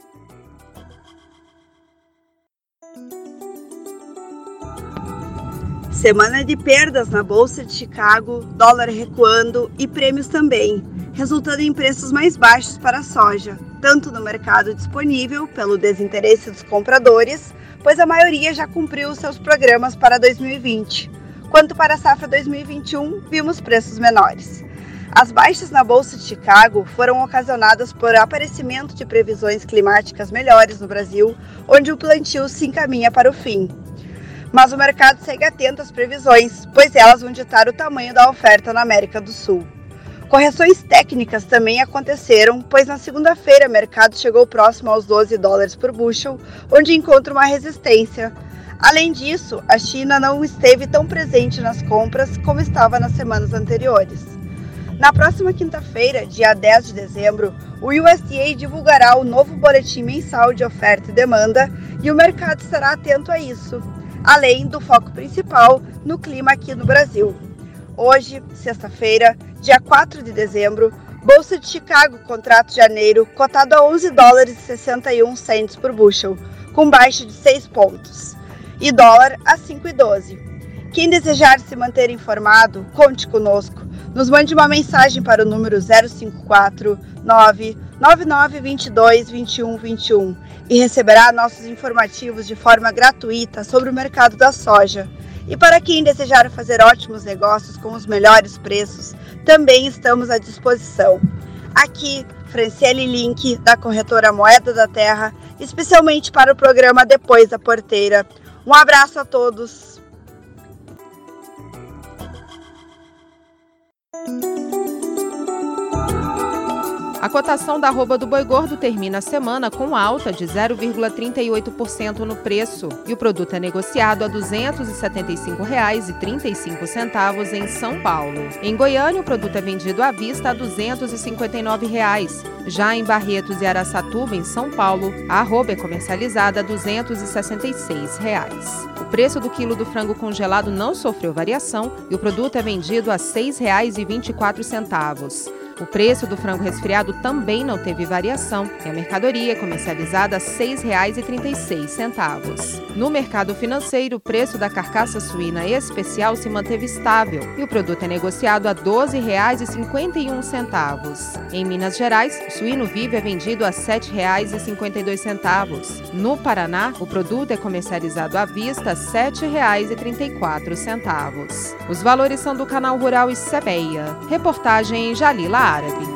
Semana de perdas na Bolsa de Chicago, dólar recuando e prêmios também, resultando em preços mais baixos para a soja, tanto no mercado disponível pelo desinteresse dos compradores, pois a maioria já cumpriu seus programas para 2020 quanto para a safra 2021, vimos preços menores. As baixas na Bolsa de Chicago foram ocasionadas por aparecimento de previsões climáticas melhores no Brasil, onde o plantio se encaminha para o fim. Mas o mercado segue atento às previsões, pois elas vão ditar o tamanho da oferta na América do Sul. Correções técnicas também aconteceram, pois na segunda-feira o mercado chegou próximo aos 12 dólares por bushel, onde encontra uma resistência, Além disso, a China não esteve tão presente nas compras como estava nas semanas anteriores. Na próxima quinta-feira, dia 10 de dezembro, o USDA divulgará o novo boletim mensal de oferta e demanda e o mercado estará atento a isso, além do foco principal no clima aqui no Brasil. Hoje, sexta-feira, dia 4 de dezembro, Bolsa de Chicago, contrato de janeiro, cotado a 11 dólares e 61 cents por bushel, com baixa de 6 pontos e dólar a 5,12. Quem desejar se manter informado, conte conosco. Nos mande uma mensagem para o número 054 99922 2121 e receberá nossos informativos de forma gratuita sobre o mercado da soja. E para quem desejar fazer ótimos negócios com os melhores preços, também estamos à disposição. Aqui, Franciele Link, da corretora Moeda da Terra, especialmente para o programa Depois da Porteira um abraço a todos. A cotação da arroba do boi gordo termina a semana com alta de 0,38% no preço e o produto é negociado a R$ 275,35 em São Paulo. Em Goiânia, o produto é vendido à vista a 259 reais. Já em Barretos e Araçatuba, em São Paulo, a arroba é comercializada a 266 reais. O preço do quilo do frango congelado não sofreu variação e o produto é vendido a R$ 6,24. O preço do frango resfriado também não teve variação e a mercadoria é comercializada a R$ 6,36. No mercado financeiro, o preço da carcaça suína especial se manteve estável e o produto é negociado a R$ 12,51. Em Minas Gerais, o suíno vivo é vendido a R$ 7,52. No Paraná, o produto é comercializado à vista a R$ 7,34. Os valores são do Canal Rural e Cepeia. Reportagem Jalila Árabe.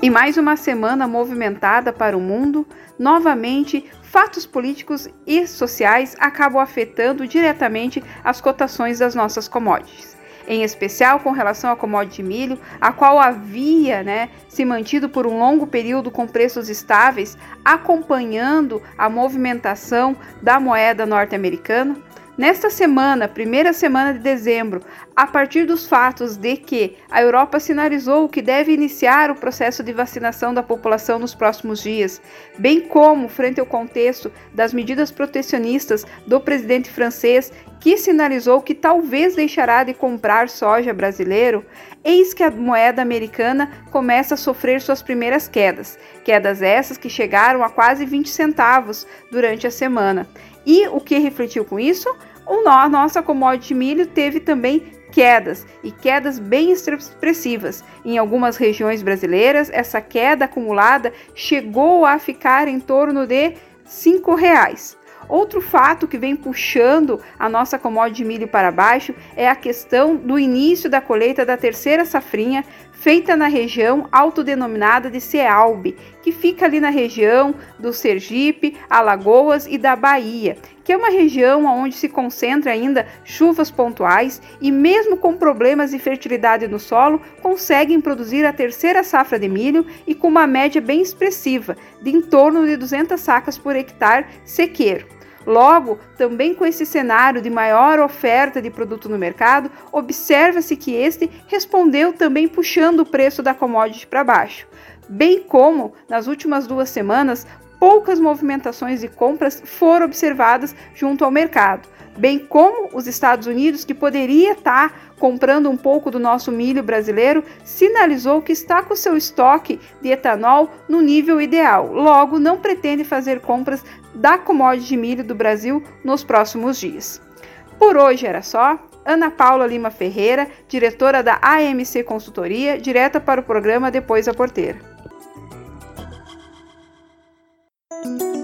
Em mais uma semana movimentada para o mundo, novamente fatos políticos e sociais acabam afetando diretamente as cotações das nossas commodities. Em especial com relação à commodity milho, a qual havia né, se mantido por um longo período com preços estáveis, acompanhando a movimentação da moeda norte-americana, Nesta semana, primeira semana de dezembro, a partir dos fatos de que a Europa sinalizou que deve iniciar o processo de vacinação da população nos próximos dias, bem como frente ao contexto das medidas protecionistas do presidente francês, que sinalizou que talvez deixará de comprar soja brasileiro, eis que a moeda americana começa a sofrer suas primeiras quedas, quedas essas que chegaram a quase 20 centavos durante a semana. E o que refletiu com isso? O a nossa commodity milho teve também quedas e quedas bem expressivas. Em algumas regiões brasileiras, essa queda acumulada chegou a ficar em torno de R$ 5,00. Outro fato que vem puxando a nossa commodity milho para baixo é a questão do início da colheita da terceira safrinha feita na região autodenominada de Cealbe, que fica ali na região do Sergipe, Alagoas e da Bahia, que é uma região onde se concentra ainda chuvas pontuais e mesmo com problemas de fertilidade no solo, conseguem produzir a terceira safra de milho e com uma média bem expressiva, de em torno de 200 sacas por hectare sequeiro. Logo, também com esse cenário de maior oferta de produto no mercado, observa-se que este respondeu também puxando o preço da commodity para baixo. Bem como, nas últimas duas semanas, poucas movimentações de compras foram observadas junto ao mercado, bem como os Estados Unidos, que poderia estar comprando um pouco do nosso milho brasileiro, sinalizou que está com seu estoque de etanol no nível ideal. Logo, não pretende fazer compras da commodity de milho do Brasil nos próximos dias. Por hoje era só. Ana Paula Lima Ferreira, diretora da AMC Consultoria, direta para o programa Depois da Porteira. Thank you.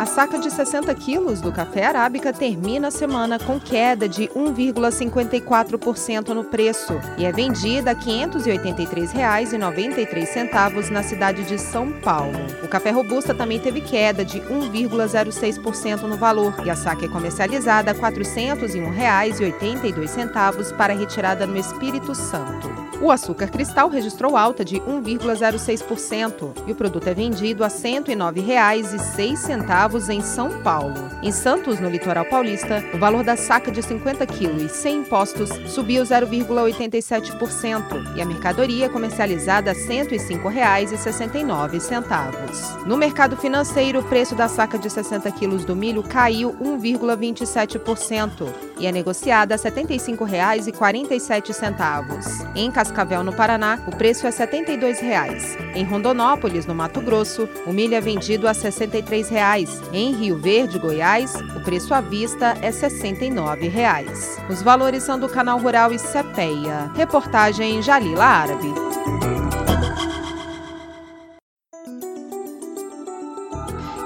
A saca de 60 quilos do café arábica termina a semana com queda de 1,54% no preço e é vendida a R$ 583,93 na cidade de São Paulo. O café robusta também teve queda de 1,06% no valor e a saca é comercializada a R$ 401,82 para retirada no Espírito Santo. O açúcar cristal registrou alta de 1,06% e o produto é vendido a R$ 109,06 centavos em São Paulo. Em Santos, no litoral paulista, o valor da saca de 50 quilos sem impostos subiu 0,87% e a mercadoria comercializada a R$ 105,69. No mercado financeiro, o preço da saca de 60 quilos do milho caiu 1,27% e é negociada a R$ 75,47. Em Cascavel, no Paraná, o preço é 72 reais. Em Rondonópolis, no Mato Grosso, o milho é vendido a 63 reais. Em Rio Verde, Goiás, o preço à vista é 69 reais. Os valores são do Canal Rural e Cepeia. Reportagem Jalila Árabe.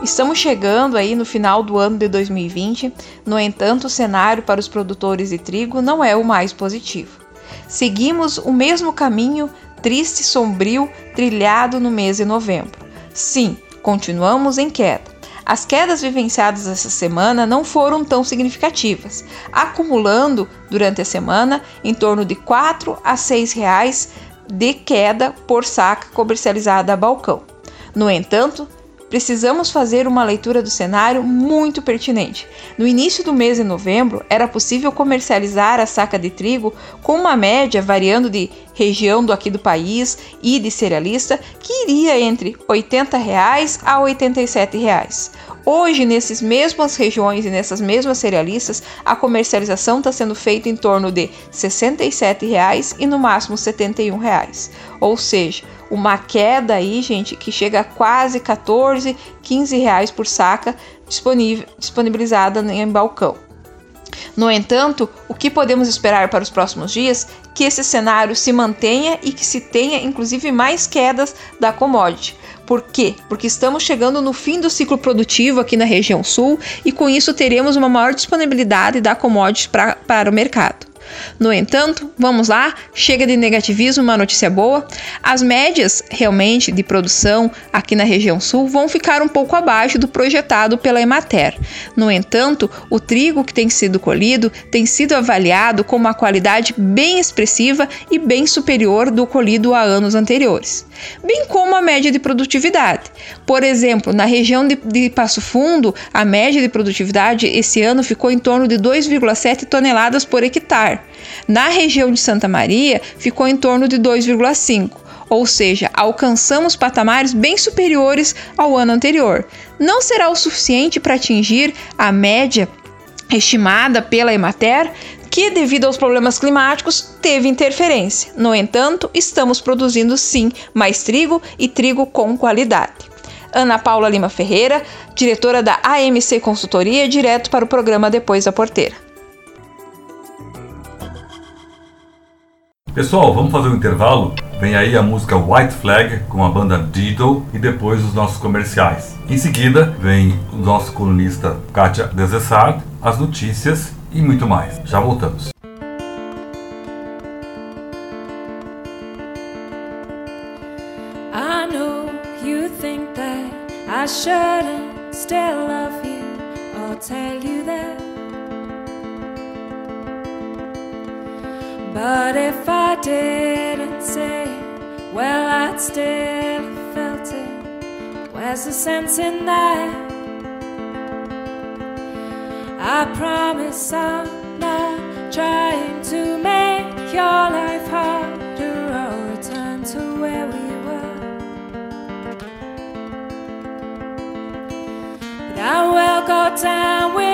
Estamos chegando aí no final do ano de 2020, no entanto, o cenário para os produtores de trigo não é o mais positivo. Seguimos o mesmo caminho triste e sombrio trilhado no mês de novembro. Sim, continuamos em queda. As quedas vivenciadas essa semana não foram tão significativas, acumulando durante a semana em torno de 4 a 6 reais de queda por saca comercializada a balcão. No entanto, precisamos fazer uma leitura do cenário muito pertinente. No início do mês de novembro, era possível comercializar a saca de trigo com uma média variando de região do aqui do país e de cerealista que iria entre 80 reais a 87 reais. Hoje, nessas mesmas regiões e nessas mesmas cerealistas, a comercialização está sendo feita em torno de R$ 67,00 e no máximo R$ 71,00. Ou seja, uma queda aí, gente, que chega a quase 14, 15 reais por saca disponibilizada em balcão. No entanto, o que podemos esperar para os próximos dias? Que esse cenário se mantenha e que se tenha inclusive mais quedas da commodity. Por quê? Porque estamos chegando no fim do ciclo produtivo aqui na região sul e com isso teremos uma maior disponibilidade da commodity pra, para o mercado. No entanto, vamos lá, chega de negativismo, uma notícia boa. As médias realmente de produção aqui na região sul vão ficar um pouco abaixo do projetado pela Emater. No entanto, o trigo que tem sido colhido tem sido avaliado com uma qualidade bem expressiva e bem superior do colhido a anos anteriores, bem como a média de produtividade. Por exemplo, na região de, de Passo Fundo, a média de produtividade esse ano ficou em torno de 2,7 toneladas por hectare. Na região de Santa Maria, ficou em torno de 2,5, ou seja, alcançamos patamares bem superiores ao ano anterior. Não será o suficiente para atingir a média estimada pela Emater, que, devido aos problemas climáticos, teve interferência. No entanto, estamos produzindo sim mais trigo e trigo com qualidade. Ana Paula Lima Ferreira, diretora da AMC Consultoria, direto para o programa Depois da Porteira. Pessoal, vamos fazer um intervalo? Vem aí a música White Flag com a banda Dido e depois os nossos comerciais. Em seguida, vem o nosso colunista Kátia Desessard, as notícias e muito mais. Já voltamos. I shouldn't still love you or tell you that. But if I didn't say it, well, I'd still have felt it. Where's the sense in that? I promise I'm not trying to make your life harder or return to where we were. But I will go down with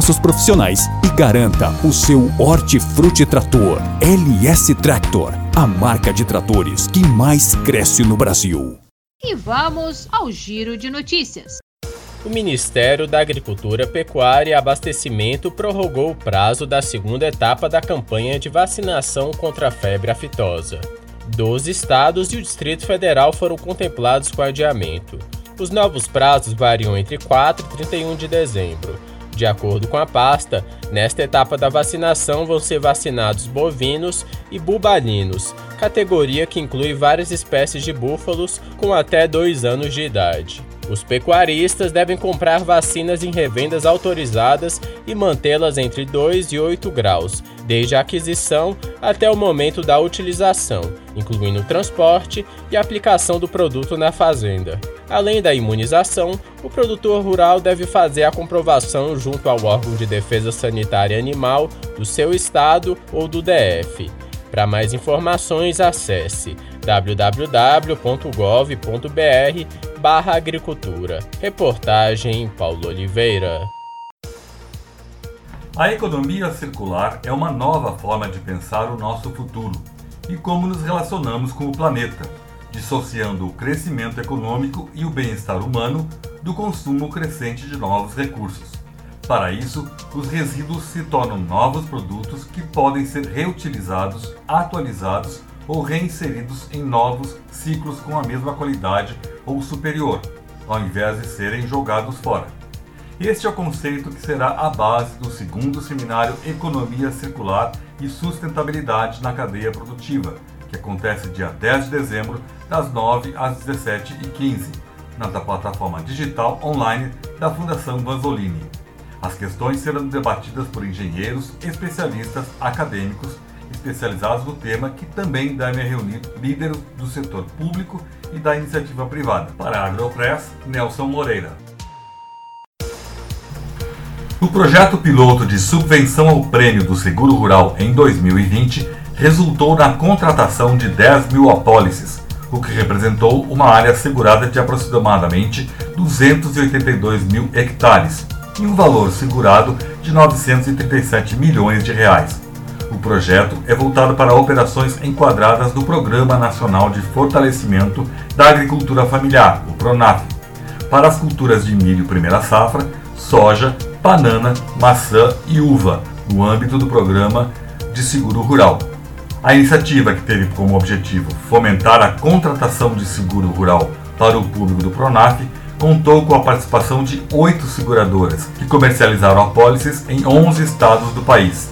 profissionais e garanta o seu Hortifruti Trator. LS Tractor, a marca de tratores que mais cresce no Brasil. E vamos ao giro de notícias. O Ministério da Agricultura, Pecuária e Abastecimento prorrogou o prazo da segunda etapa da campanha de vacinação contra a febre aftosa. Doze estados e o Distrito Federal foram contemplados com adiamento. Os novos prazos variam entre 4 e 31 de dezembro. De acordo com a pasta, nesta etapa da vacinação vão ser vacinados bovinos e bubalinos, categoria que inclui várias espécies de búfalos com até 2 anos de idade. Os pecuaristas devem comprar vacinas em revendas autorizadas e mantê-las entre 2 e 8 graus, desde a aquisição até o momento da utilização, incluindo o transporte e aplicação do produto na fazenda. Além da imunização, o produtor rural deve fazer a comprovação junto ao órgão de defesa sanitária animal do seu estado ou do DF. Para mais informações, acesse www.gov.br barra agricultura. Reportagem Paulo Oliveira. A economia circular é uma nova forma de pensar o nosso futuro e como nos relacionamos com o planeta, dissociando o crescimento econômico e o bem-estar humano do consumo crescente de novos recursos. Para isso, os resíduos se tornam novos produtos que podem ser reutilizados, atualizados ou reinseridos em novos ciclos com a mesma qualidade ou superior, ao invés de serem jogados fora. Este é o conceito que será a base do segundo seminário Economia Circular e Sustentabilidade na Cadeia Produtiva, que acontece dia 10 de dezembro, das 9 às 17h15, na plataforma digital online da Fundação Vanzolini. As questões serão debatidas por engenheiros, especialistas, acadêmicos, especializados no tema, que também devem reunir líderes do setor público e da iniciativa privada. Para a Agropress, Nelson Moreira. O projeto piloto de subvenção ao prêmio do Seguro Rural em 2020 resultou na contratação de 10 mil apólices, o que representou uma área segurada de aproximadamente 282 mil hectares e um valor segurado de 937 milhões de reais. O projeto é voltado para operações enquadradas no Programa Nacional de Fortalecimento da Agricultura Familiar, o PRONAF, para as culturas de milho primeira safra, soja, banana, maçã e uva, no âmbito do Programa de Seguro Rural. A iniciativa, que teve como objetivo fomentar a contratação de seguro rural para o público do PRONAF, contou com a participação de oito seguradoras, que comercializaram apólices em 11 estados do país.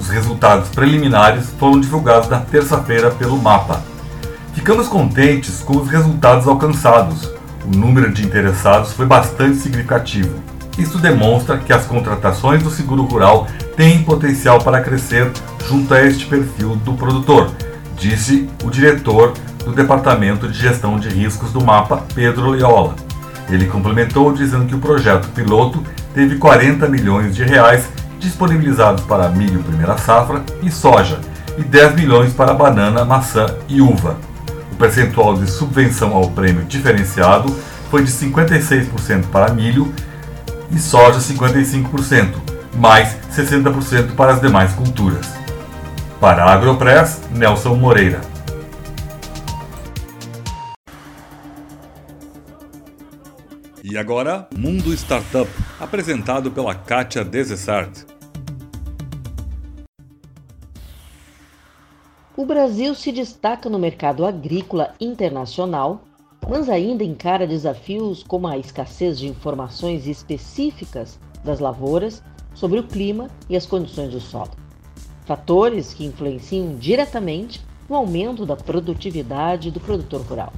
Os resultados preliminares foram divulgados na terça-feira pelo MAPA. Ficamos contentes com os resultados alcançados. O número de interessados foi bastante significativo. Isso demonstra que as contratações do seguro rural têm potencial para crescer junto a este perfil do produtor, disse o diretor do Departamento de Gestão de Riscos do MAPA, Pedro Leola. Ele complementou dizendo que o projeto piloto teve 40 milhões de reais disponibilizados para milho primeira safra e soja e 10 milhões para banana, maçã e uva. O percentual de subvenção ao prêmio diferenciado foi de 56% para milho e soja 55%, mais 60% para as demais culturas. Para a Agropress, Nelson Moreira. E agora, Mundo Startup, apresentado pela Kátia Desessart. O Brasil se destaca no mercado agrícola internacional, mas ainda encara desafios como a escassez de informações específicas das lavouras sobre o clima e as condições do solo. Fatores que influenciam diretamente no aumento da produtividade do produtor rural.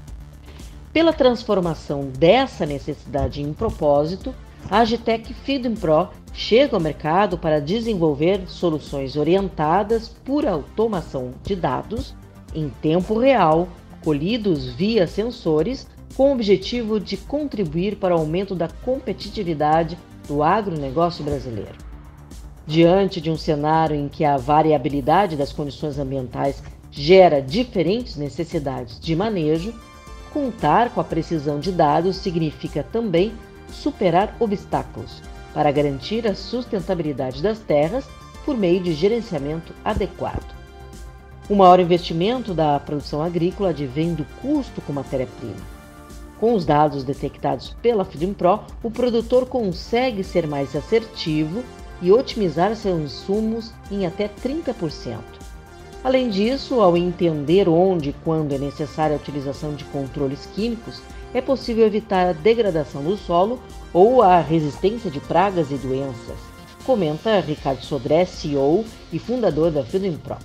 Pela transformação dessa necessidade em propósito, a Agitec Feeding Pro chega ao mercado para desenvolver soluções orientadas por automação de dados em tempo real, colhidos via sensores, com o objetivo de contribuir para o aumento da competitividade do agronegócio brasileiro. Diante de um cenário em que a variabilidade das condições ambientais gera diferentes necessidades de manejo, contar com a precisão de dados significa também superar obstáculos para garantir a sustentabilidade das terras por meio de gerenciamento adequado. O maior investimento da produção agrícola advém do custo com matéria-prima. Com os dados detectados pela Pro, o produtor consegue ser mais assertivo e otimizar seus insumos em até 30%. Além disso, ao entender onde e quando é necessária a utilização de controles químicos, é possível evitar a degradação do solo ou a resistência de pragas e doenças, comenta Ricardo Sodré, CEO e fundador da Pro.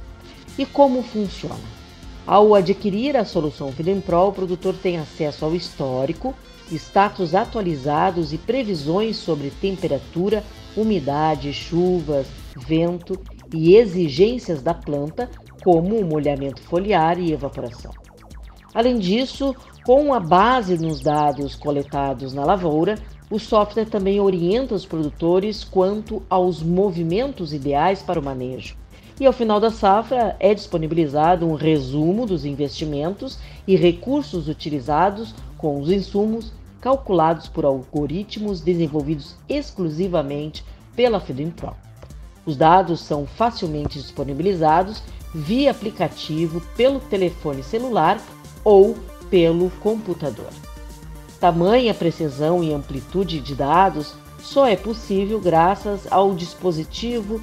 E como funciona? Ao adquirir a solução Pro, o produtor tem acesso ao histórico, status atualizados e previsões sobre temperatura, umidade, chuvas, vento e exigências da planta, como o molhamento foliar e evaporação. Além disso, com a base nos dados coletados na lavoura, o software também orienta os produtores quanto aos movimentos ideais para o manejo e ao final da safra é disponibilizado um resumo dos investimentos e recursos utilizados com os insumos calculados por algoritmos desenvolvidos exclusivamente pela Pro. Os dados são facilmente disponibilizados via aplicativo pelo telefone celular ou pelo computador. Tamanha precisão e amplitude de dados só é possível graças ao dispositivo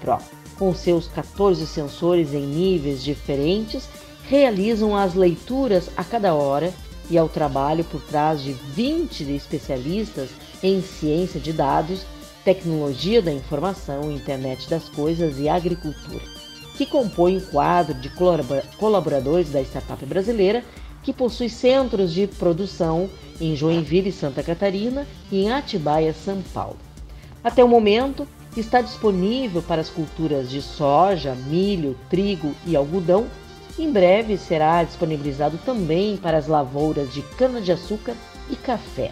Pro com seus 14 sensores em níveis diferentes, realizam as leituras a cada hora e ao trabalho por trás de 20 especialistas em ciência de dados, tecnologia da informação, internet das coisas e agricultura, que compõem o quadro de colaboradores da startup brasileira, que possui centros de produção em Joinville, Santa Catarina e em Atibaia, São Paulo. Até o momento, está disponível para as culturas de soja, milho, trigo e algodão. Em breve será disponibilizado também para as lavouras de cana-de-açúcar e café.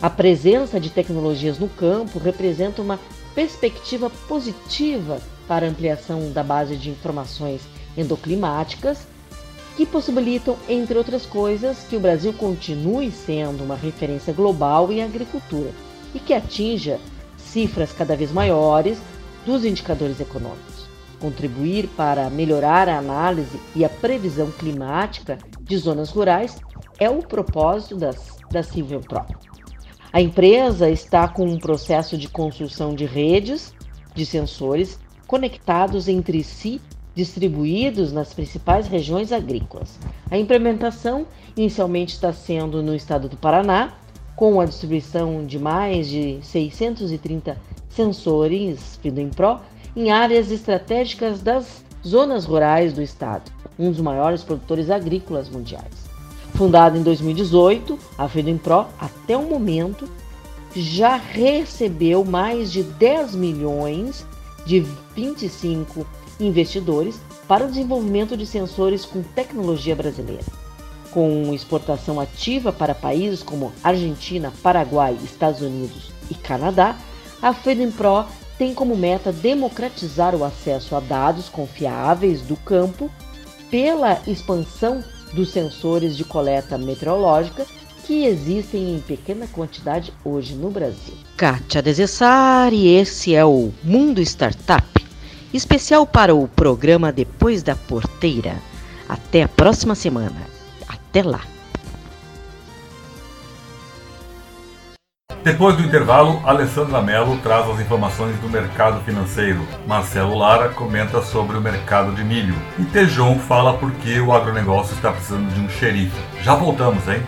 A presença de tecnologias no campo representa uma perspectiva positiva para ampliação da base de informações endoclimáticas que possibilitam, entre outras coisas, que o Brasil continue sendo uma referência global em agricultura e que atinja cifras cada vez maiores dos indicadores econômicos. Contribuir para melhorar a análise e a previsão climática de zonas rurais é o propósito das, da Silvio Pro. A empresa está com um processo de construção de redes de sensores conectados entre si, distribuídos nas principais regiões agrícolas. A implementação inicialmente está sendo no estado do Paraná, com a distribuição de mais de 630 sensores FIDEM Pro em áreas estratégicas das zonas rurais do estado, um dos maiores produtores agrícolas mundiais. Fundada em 2018, a FIDEM Pro, até o momento, já recebeu mais de 10 milhões de 25 investidores para o desenvolvimento de sensores com tecnologia brasileira com exportação ativa para países como Argentina, Paraguai, Estados Unidos e Canadá, a FEDEMPRO tem como meta democratizar o acesso a dados confiáveis do campo pela expansão dos sensores de coleta meteorológica que existem em pequena quantidade hoje no Brasil. Kátia Desessar e esse é o Mundo Startup, especial para o programa Depois da Porteira. Até a próxima semana. Até lá! Depois do intervalo, Alessandra Mello traz as informações do mercado financeiro. Marcelo Lara comenta sobre o mercado de milho. E Tejon fala por que o agronegócio está precisando de um xerife. Já voltamos, hein?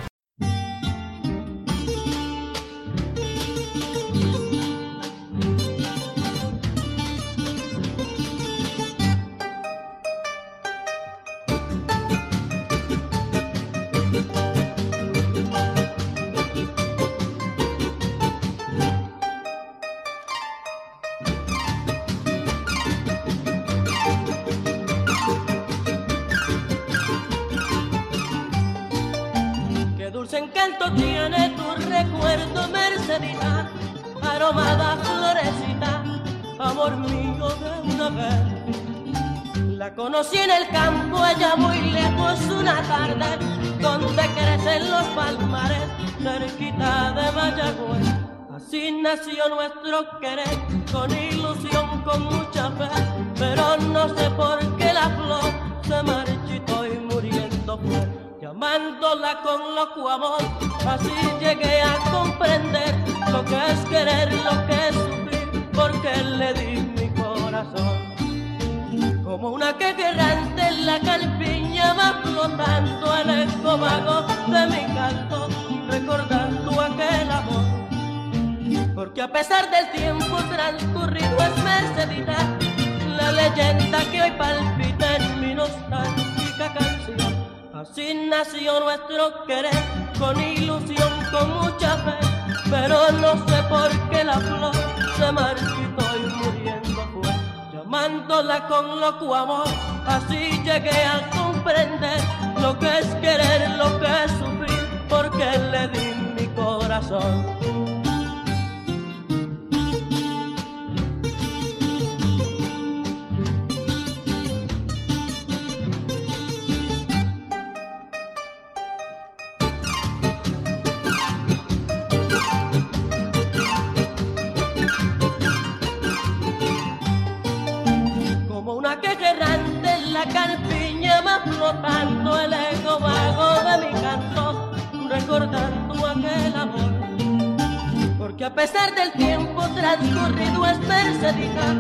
Pesar del tiempo transcurrido es Mercedita,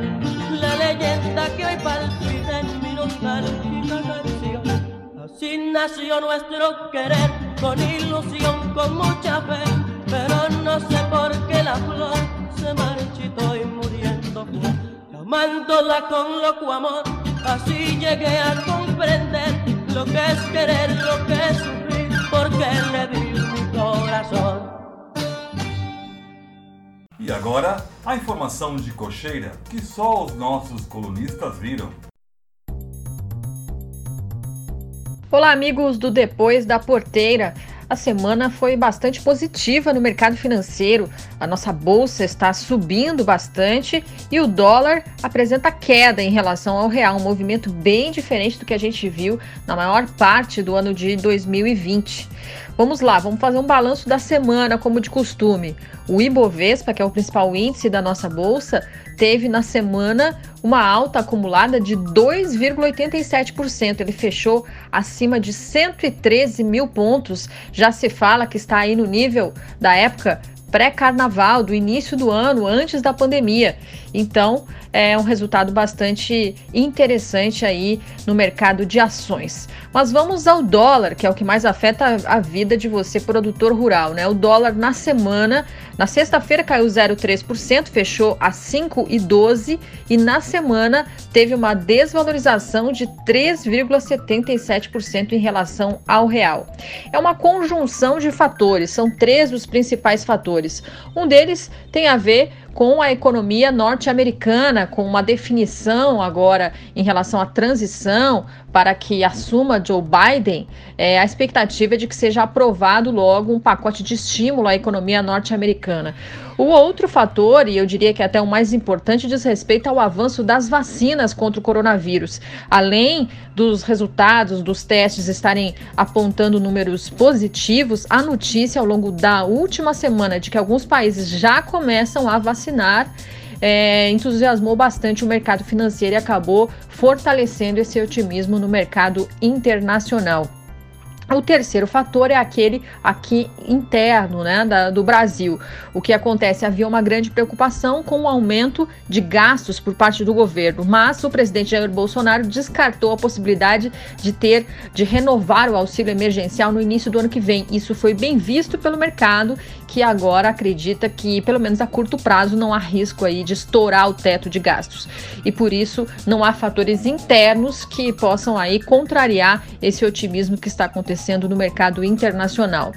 la leyenda que hoy palpita en mi nostálgica canción. Así nació nuestro querer, con ilusión, con mucha fe, pero no sé por qué la flor se marchitó y muriendo fue con loco amor, así llegué a comprender lo que es querer, lo que es sufrir, porque le di mi corazón. E agora, a informação de cocheira que só os nossos colunistas viram. Olá, amigos do Depois da Porteira. A semana foi bastante positiva no mercado financeiro. A nossa bolsa está subindo bastante e o dólar apresenta queda em relação ao real, um movimento bem diferente do que a gente viu na maior parte do ano de 2020. Vamos lá, vamos fazer um balanço da semana, como de costume. O Ibovespa, que é o principal índice da nossa bolsa, teve na semana uma alta acumulada de 2,87%. Ele fechou acima de 113 mil pontos. Já se fala que está aí no nível da época pré-carnaval, do início do ano, antes da pandemia. Então, é um resultado bastante interessante aí no mercado de ações. Mas vamos ao dólar, que é o que mais afeta a vida de você, produtor rural, né? O dólar na semana, na sexta-feira caiu 0,3%, fechou a 5,12 e na semana teve uma desvalorização de 3,77% em relação ao real. É uma conjunção de fatores, são três os principais fatores. Um deles tem a ver com a economia norte-americana, com uma definição agora em relação à transição para que assuma Joe Biden, é, a expectativa é de que seja aprovado logo um pacote de estímulo à economia norte-americana. O outro fator, e eu diria que até o mais importante, diz respeito ao avanço das vacinas contra o coronavírus. Além dos resultados dos testes estarem apontando números positivos, a notícia ao longo da última semana de que alguns países já começam a vacinar é, entusiasmou bastante o mercado financeiro e acabou fortalecendo esse otimismo no mercado internacional. O terceiro fator é aquele aqui interno, né, da, do Brasil. O que acontece? Havia uma grande preocupação com o aumento de gastos por parte do governo, mas o presidente Jair Bolsonaro descartou a possibilidade de ter, de renovar o auxílio emergencial no início do ano que vem. Isso foi bem visto pelo mercado, que agora acredita que, pelo menos a curto prazo, não há risco aí de estourar o teto de gastos. E por isso não há fatores internos que possam aí contrariar esse otimismo que está acontecendo no mercado internacional.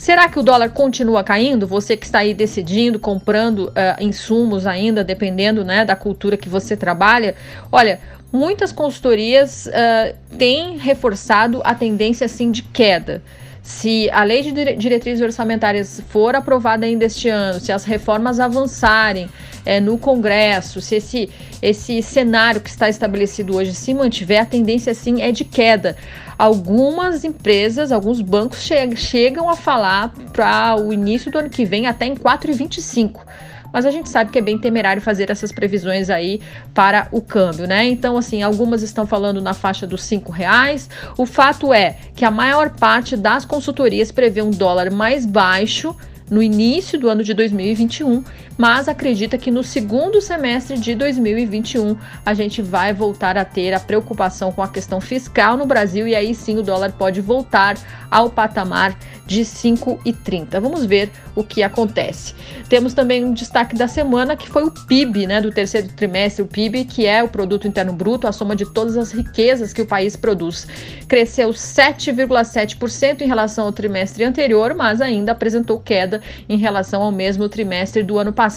Será que o dólar continua caindo? Você que está aí decidindo, comprando uh, insumos ainda, dependendo né, da cultura que você trabalha, olha, muitas consultorias uh, têm reforçado a tendência assim de queda. Se a lei de diretrizes orçamentárias for aprovada ainda este ano, se as reformas avançarem é, no Congresso, se esse, esse cenário que está estabelecido hoje se mantiver, a tendência sim é de queda. Algumas empresas, alguns bancos che chegam a falar para o início do ano que vem até em 4,25 mas a gente sabe que é bem temerário fazer essas previsões aí para o câmbio, né? Então, assim, algumas estão falando na faixa dos cinco reais. O fato é que a maior parte das consultorias prevê um dólar mais baixo no início do ano de 2021, mas acredita que no segundo semestre de 2021 a gente vai voltar a ter a preocupação com a questão fiscal no Brasil e aí sim o dólar pode voltar ao patamar de 5,30. Vamos ver o que acontece. Temos também um destaque da semana que foi o PIB, né, do terceiro trimestre, o PIB, que é o produto interno bruto, a soma de todas as riquezas que o país produz. Cresceu 7,7% em relação ao trimestre anterior, mas ainda apresentou queda em relação ao mesmo trimestre do ano passado.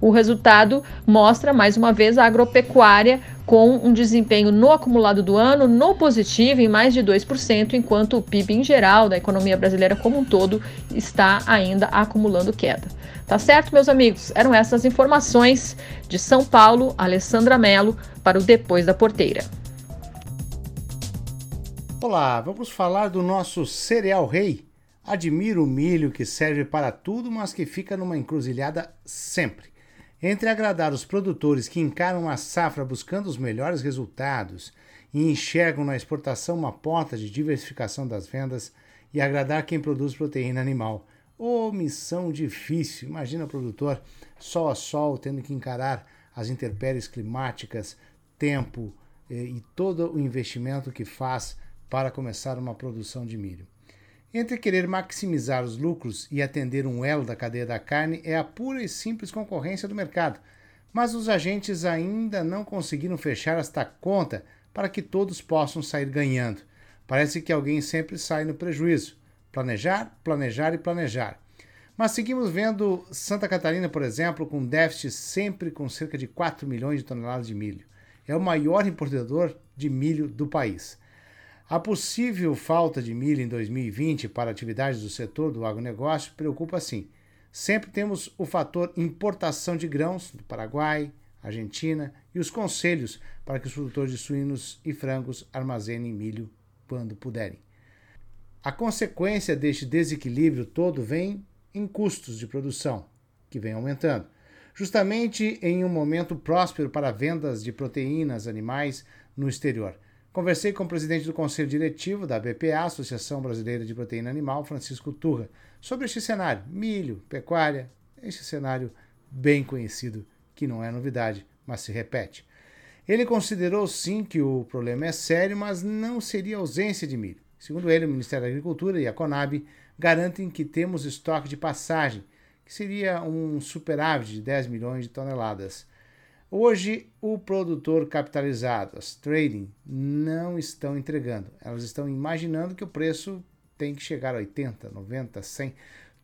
O resultado mostra mais uma vez a agropecuária com um desempenho no acumulado do ano no positivo em mais de 2%, enquanto o PIB em geral da economia brasileira como um todo está ainda acumulando queda. Tá certo, meus amigos? Eram essas informações de São Paulo, Alessandra Mello, para o Depois da Porteira. Olá, vamos falar do nosso cereal rei. Admiro o milho que serve para tudo, mas que fica numa encruzilhada sempre entre agradar os produtores que encaram a safra buscando os melhores resultados e enxergam na exportação uma porta de diversificação das vendas e agradar quem produz proteína animal. Ô, oh, missão difícil! Imagina o produtor sol a sol tendo que encarar as intempéries climáticas, tempo eh, e todo o investimento que faz para começar uma produção de milho. Entre querer maximizar os lucros e atender um elo da cadeia da carne é a pura e simples concorrência do mercado. Mas os agentes ainda não conseguiram fechar esta conta para que todos possam sair ganhando. Parece que alguém sempre sai no prejuízo. Planejar, planejar e planejar. Mas seguimos vendo Santa Catarina, por exemplo, com déficit sempre com cerca de 4 milhões de toneladas de milho. É o maior importador de milho do país. A possível falta de milho em 2020 para atividades do setor do agronegócio preocupa sim. Sempre temos o fator importação de grãos do Paraguai, Argentina e os conselhos para que os produtores de suínos e frangos armazenem milho quando puderem. A consequência deste desequilíbrio todo vem em custos de produção, que vem aumentando. Justamente em um momento próspero para vendas de proteínas animais no exterior. Conversei com o presidente do Conselho Diretivo da BPA, Associação Brasileira de Proteína Animal, Francisco Turra, sobre este cenário: milho, pecuária, este cenário bem conhecido, que não é novidade, mas se repete. Ele considerou sim que o problema é sério, mas não seria ausência de milho. Segundo ele, o Ministério da Agricultura e a Conab garantem que temos estoque de passagem, que seria um superávit de 10 milhões de toneladas. Hoje, o produtor capitalizado, as trading, não estão entregando. Elas estão imaginando que o preço tem que chegar a 80, 90, 100.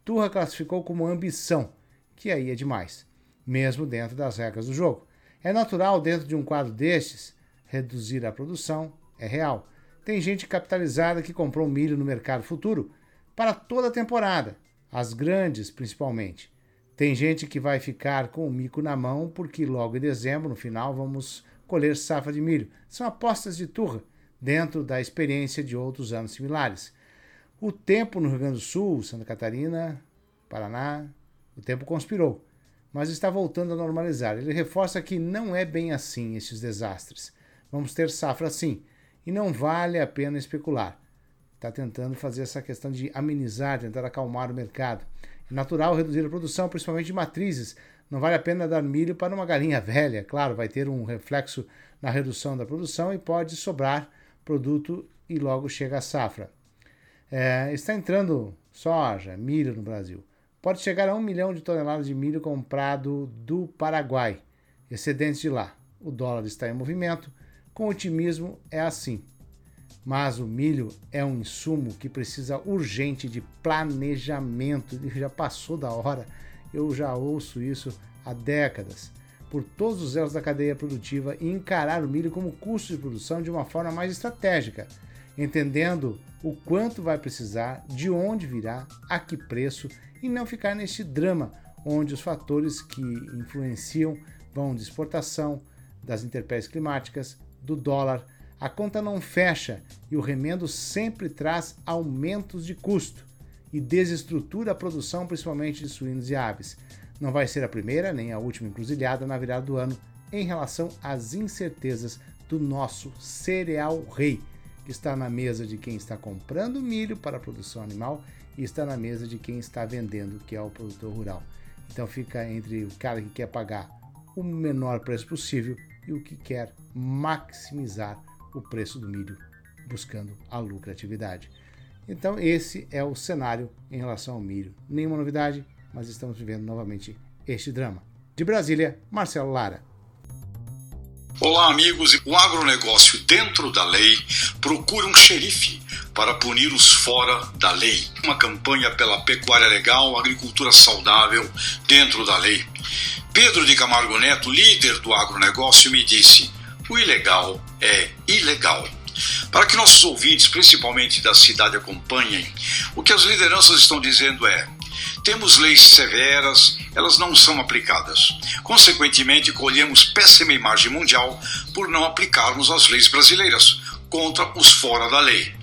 Turra classificou como ambição, que aí é demais, mesmo dentro das regras do jogo. É natural, dentro de um quadro destes, reduzir a produção, é real. Tem gente capitalizada que comprou milho no mercado futuro para toda a temporada, as grandes principalmente. Tem gente que vai ficar com o mico na mão porque logo em dezembro, no final, vamos colher safra de milho. São apostas de turra, dentro da experiência de outros anos similares. O tempo no Rio Grande do Sul, Santa Catarina, Paraná, o tempo conspirou, mas está voltando a normalizar. Ele reforça que não é bem assim estes desastres. Vamos ter safra sim, e não vale a pena especular. Está tentando fazer essa questão de amenizar, tentar acalmar o mercado. É natural reduzir a produção, principalmente de matrizes. Não vale a pena dar milho para uma galinha velha. Claro, vai ter um reflexo na redução da produção e pode sobrar produto e logo chega a safra. É, está entrando soja, milho no Brasil. Pode chegar a um milhão de toneladas de milho comprado do Paraguai, excedentes de lá. O dólar está em movimento. Com otimismo é assim. Mas o milho é um insumo que precisa urgente de planejamento. Ele já passou da hora. Eu já ouço isso há décadas. Por todos os elos da cadeia produtiva e encarar o milho como custo de produção de uma forma mais estratégica. entendendo o quanto vai precisar, de onde virá, a que preço e não ficar neste drama onde os fatores que influenciam vão de exportação, das intempéries climáticas, do dólar, a conta não fecha e o remendo sempre traz aumentos de custo e desestrutura a produção, principalmente de suínos e aves. Não vai ser a primeira nem a última encruzilhada na virada do ano em relação às incertezas do nosso cereal rei, que está na mesa de quem está comprando milho para a produção animal e está na mesa de quem está vendendo, que é o produtor rural. Então fica entre o cara que quer pagar o menor preço possível e o que quer maximizar o preço do milho, buscando a lucratividade. Então esse é o cenário em relação ao milho. Nenhuma novidade, mas estamos vivendo novamente este drama. De Brasília, Marcelo Lara. Olá, amigos. O agronegócio dentro da lei procura um xerife para punir os fora da lei. Uma campanha pela pecuária legal, agricultura saudável dentro da lei. Pedro de Camargo Neto, líder do agronegócio, me disse: o ilegal é ilegal. Para que nossos ouvintes, principalmente da cidade, acompanhem, o que as lideranças estão dizendo é: temos leis severas, elas não são aplicadas. Consequentemente, colhemos péssima imagem mundial por não aplicarmos as leis brasileiras contra os fora da lei.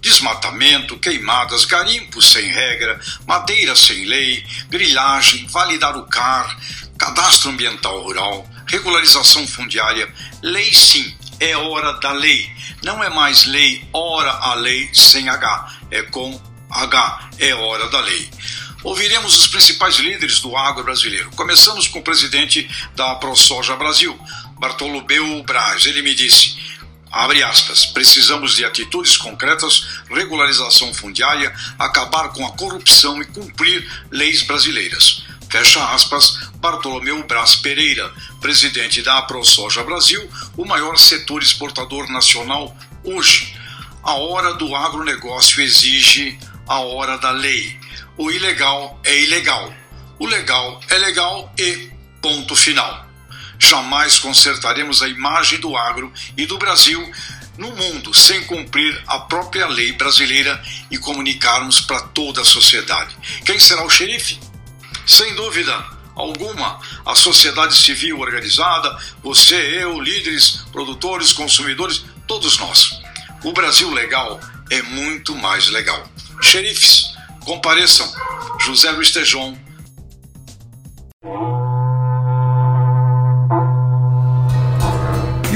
Desmatamento, queimadas, garimpos sem regra, madeira sem lei, grilhagem, validar o CAR, cadastro ambiental rural, regularização fundiária, lei sim, é hora da lei. Não é mais lei, hora a lei sem H, é com H, é hora da lei. Ouviremos os principais líderes do agro brasileiro. Começamos com o presidente da ProSoja Brasil, Bartolomeu Braz. Ele me disse: abre aspas, precisamos de atitudes concretas, regularização fundiária, acabar com a corrupção e cumprir leis brasileiras. Fecha aspas, Bartolomeu Braz Pereira, presidente da ProSoja Brasil, o maior setor exportador nacional hoje. A hora do agronegócio exige a hora da lei. O ilegal é ilegal. O legal é legal e ponto final. Jamais consertaremos a imagem do agro e do Brasil no mundo sem cumprir a própria lei brasileira e comunicarmos para toda a sociedade. Quem será o xerife? Sem dúvida alguma, a sociedade civil organizada, você, eu, líderes, produtores, consumidores, todos nós. O Brasil legal é muito mais legal. Xerifes, compareçam. José Luiz Tejon.